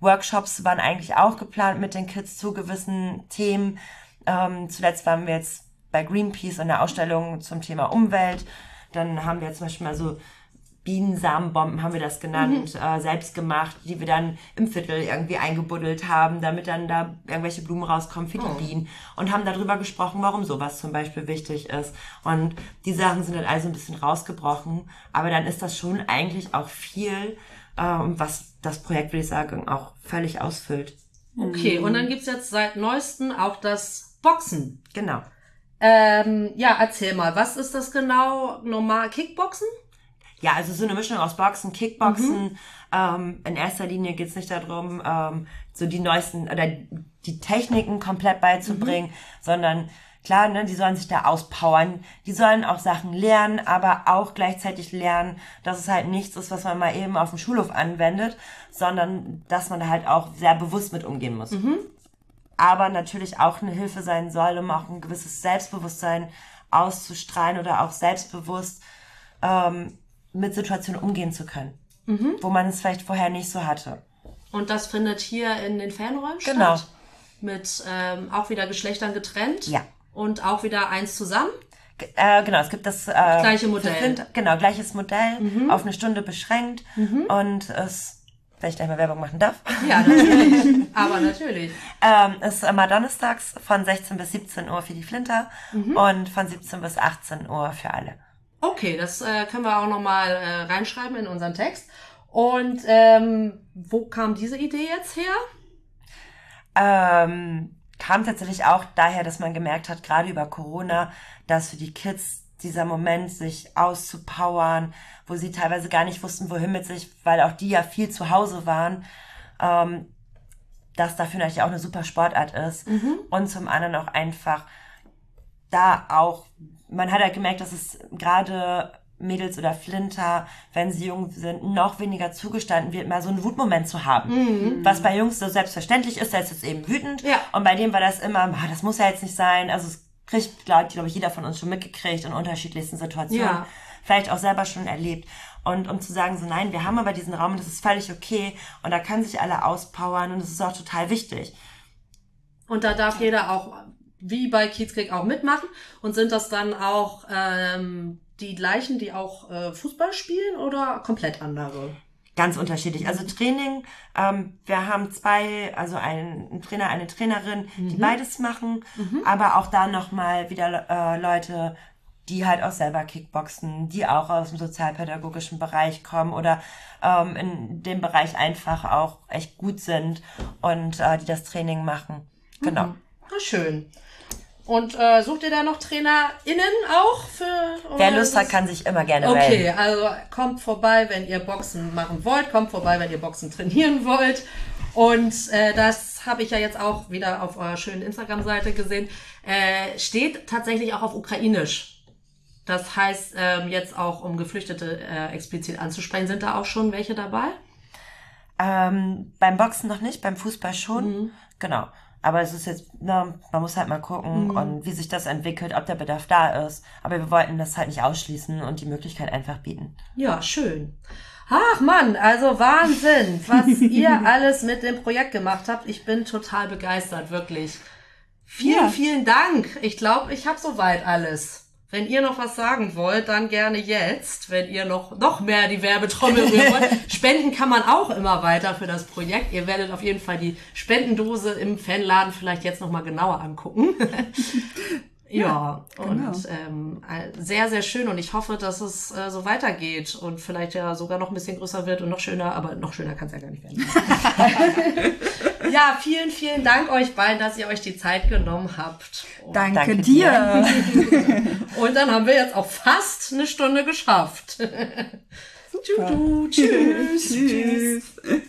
Workshops waren eigentlich auch geplant mit den Kids zu gewissen Themen. Ähm, zuletzt waren wir jetzt bei Greenpeace in der Ausstellung zum Thema Umwelt. Dann haben wir zum Beispiel mal so Bienensamenbomben, haben wir das genannt, äh, selbst gemacht, die wir dann im Viertel irgendwie eingebuddelt haben, damit dann da irgendwelche Blumen rauskommen für die Bienen. Und haben darüber gesprochen, warum sowas zum Beispiel wichtig ist. Und die Sachen sind dann also ein bisschen rausgebrochen. Aber dann ist das schon eigentlich auch viel, ähm, was das Projekt, würde ich sagen, auch völlig ausfüllt. Okay, und dann gibt's jetzt seit neuestem auch das Boxen. Genau. Ähm, ja, erzähl mal, was ist das genau? Normal Kickboxen? Ja, also so eine Mischung aus Boxen, Kickboxen. Ähm, in erster Linie geht's nicht darum, ähm, so die neuesten oder die Techniken komplett beizubringen, sondern klar, ne, die sollen sich da auspowern. Die sollen auch Sachen lernen, aber auch gleichzeitig lernen, dass es halt nichts ist, was man mal eben auf dem Schulhof anwendet, sondern dass man da halt auch sehr bewusst mit umgehen muss. Aber natürlich auch eine Hilfe sein soll, um auch ein gewisses Selbstbewusstsein auszustrahlen oder auch selbstbewusst ähm, mit Situationen umgehen zu können, wo man es vielleicht vorher nicht so hatte. Und das findet hier in den Fanräumen Genau. statt? Mit ähm, auch wieder Geschlechtern getrennt? Ja. Und auch wieder eins zusammen? G- Äh, genau, es gibt das äh, Gleiche Modell. Flint- genau, gleiches Modell, auf eine Stunde beschränkt und es, wenn ich gleich mal Werbung machen darf, Ja, natürlich. Aber natürlich. ähm, ist immer donnerstags von 16 bis 17 Uhr für die Flinter und von 17 bis 18 Uhr für alle. Okay, das äh, können wir auch nochmal äh, reinschreiben in unseren Text. Und ähm, wo kam diese Idee jetzt her? ähm, kam tatsächlich auch daher, dass man gemerkt hat, gerade über Corona, dass für die Kids dieser Moment, sich auszupowern, wo sie teilweise gar nicht wussten, wohin mit sich, weil auch die ja viel zu Hause waren, ähm, dass dafür natürlich auch eine super Sportart ist. Und zum anderen auch einfach da auch, man hat halt gemerkt, dass es gerade Mädels oder Flinter, wenn sie jung sind, noch weniger zugestanden wird, mal so einen Wutmoment zu haben. Was bei Jungs so selbstverständlich ist, da ist es eben wütend. Ja. Und bei dem war das immer, ah, das muss ja jetzt nicht sein. Also es kriegt, glaube glaub ich, jeder von uns schon mitgekriegt in unterschiedlichsten Situationen. Ja. Vielleicht auch selber schon erlebt. Und um zu sagen, so nein, wir haben aber diesen Raum und das ist völlig okay und da können sich alle auspowern und das ist auch total wichtig. Und da darf jeder auch, wie bei Kiezkrieg, auch mitmachen. Und sind das dann auch ähm, die gleichen, die auch äh, Fußball spielen oder komplett andere? Ganz unterschiedlich. Also Training, ähm, wir haben zwei, also einen Trainer, eine Trainerin, die beides machen, aber auch da nochmal wieder äh, Leute, die halt auch selber Kickboxen, die auch aus dem sozialpädagogischen Bereich kommen oder ähm, in dem Bereich einfach auch echt gut sind und äh, die das Training machen. Genau. Na schön. Und äh, sucht ihr da noch TrainerInnen auch für? Wer Lust hat, kann sich immer gerne Okay, melden. also kommt vorbei, wenn ihr Boxen machen wollt, kommt vorbei, wenn ihr Boxen trainieren wollt. Und äh, das habe ich ja jetzt auch wieder auf eurer schönen Instagram-Seite gesehen. Äh, steht tatsächlich auch auf Ukrainisch. Das heißt, ähm, jetzt auch um Geflüchtete äh, explizit anzusprechen, sind da auch schon welche dabei? Ähm, beim Boxen noch nicht, beim Fußball schon. Mhm. Genau. Aber es ist jetzt, na, man muss halt mal gucken Mhm. und wie sich das entwickelt, ob der Bedarf da ist. Aber wir wollten das halt nicht ausschließen und die Möglichkeit einfach bieten. Ja, schön. Ach Mann, also Wahnsinn, was ihr alles mit dem Projekt gemacht habt. Ich bin total begeistert, wirklich. Vielen, Ja. vielen Dank. Ich glaube, ich habe soweit alles. Wenn ihr noch was sagen wollt, dann gerne jetzt. Wenn ihr noch, noch mehr die Werbetrommel rühren wollt. Spenden kann man auch immer weiter für das Projekt. Ihr werdet auf jeden Fall die Spendendose im Fanladen vielleicht jetzt nochmal genauer angucken. Ja, und genau. ähm, äh, sehr, sehr schön und ich hoffe, dass es äh, so weitergeht und vielleicht ja sogar noch ein bisschen größer wird und noch schöner, aber noch schöner kann es ja gar nicht werden. ja, vielen, vielen Dank euch beiden, dass ihr euch die Zeit genommen habt. Und, Danke, Danke dir. und dann haben wir jetzt auch fast eine Stunde geschafft. Tschüss. Tschüss. Tschüss.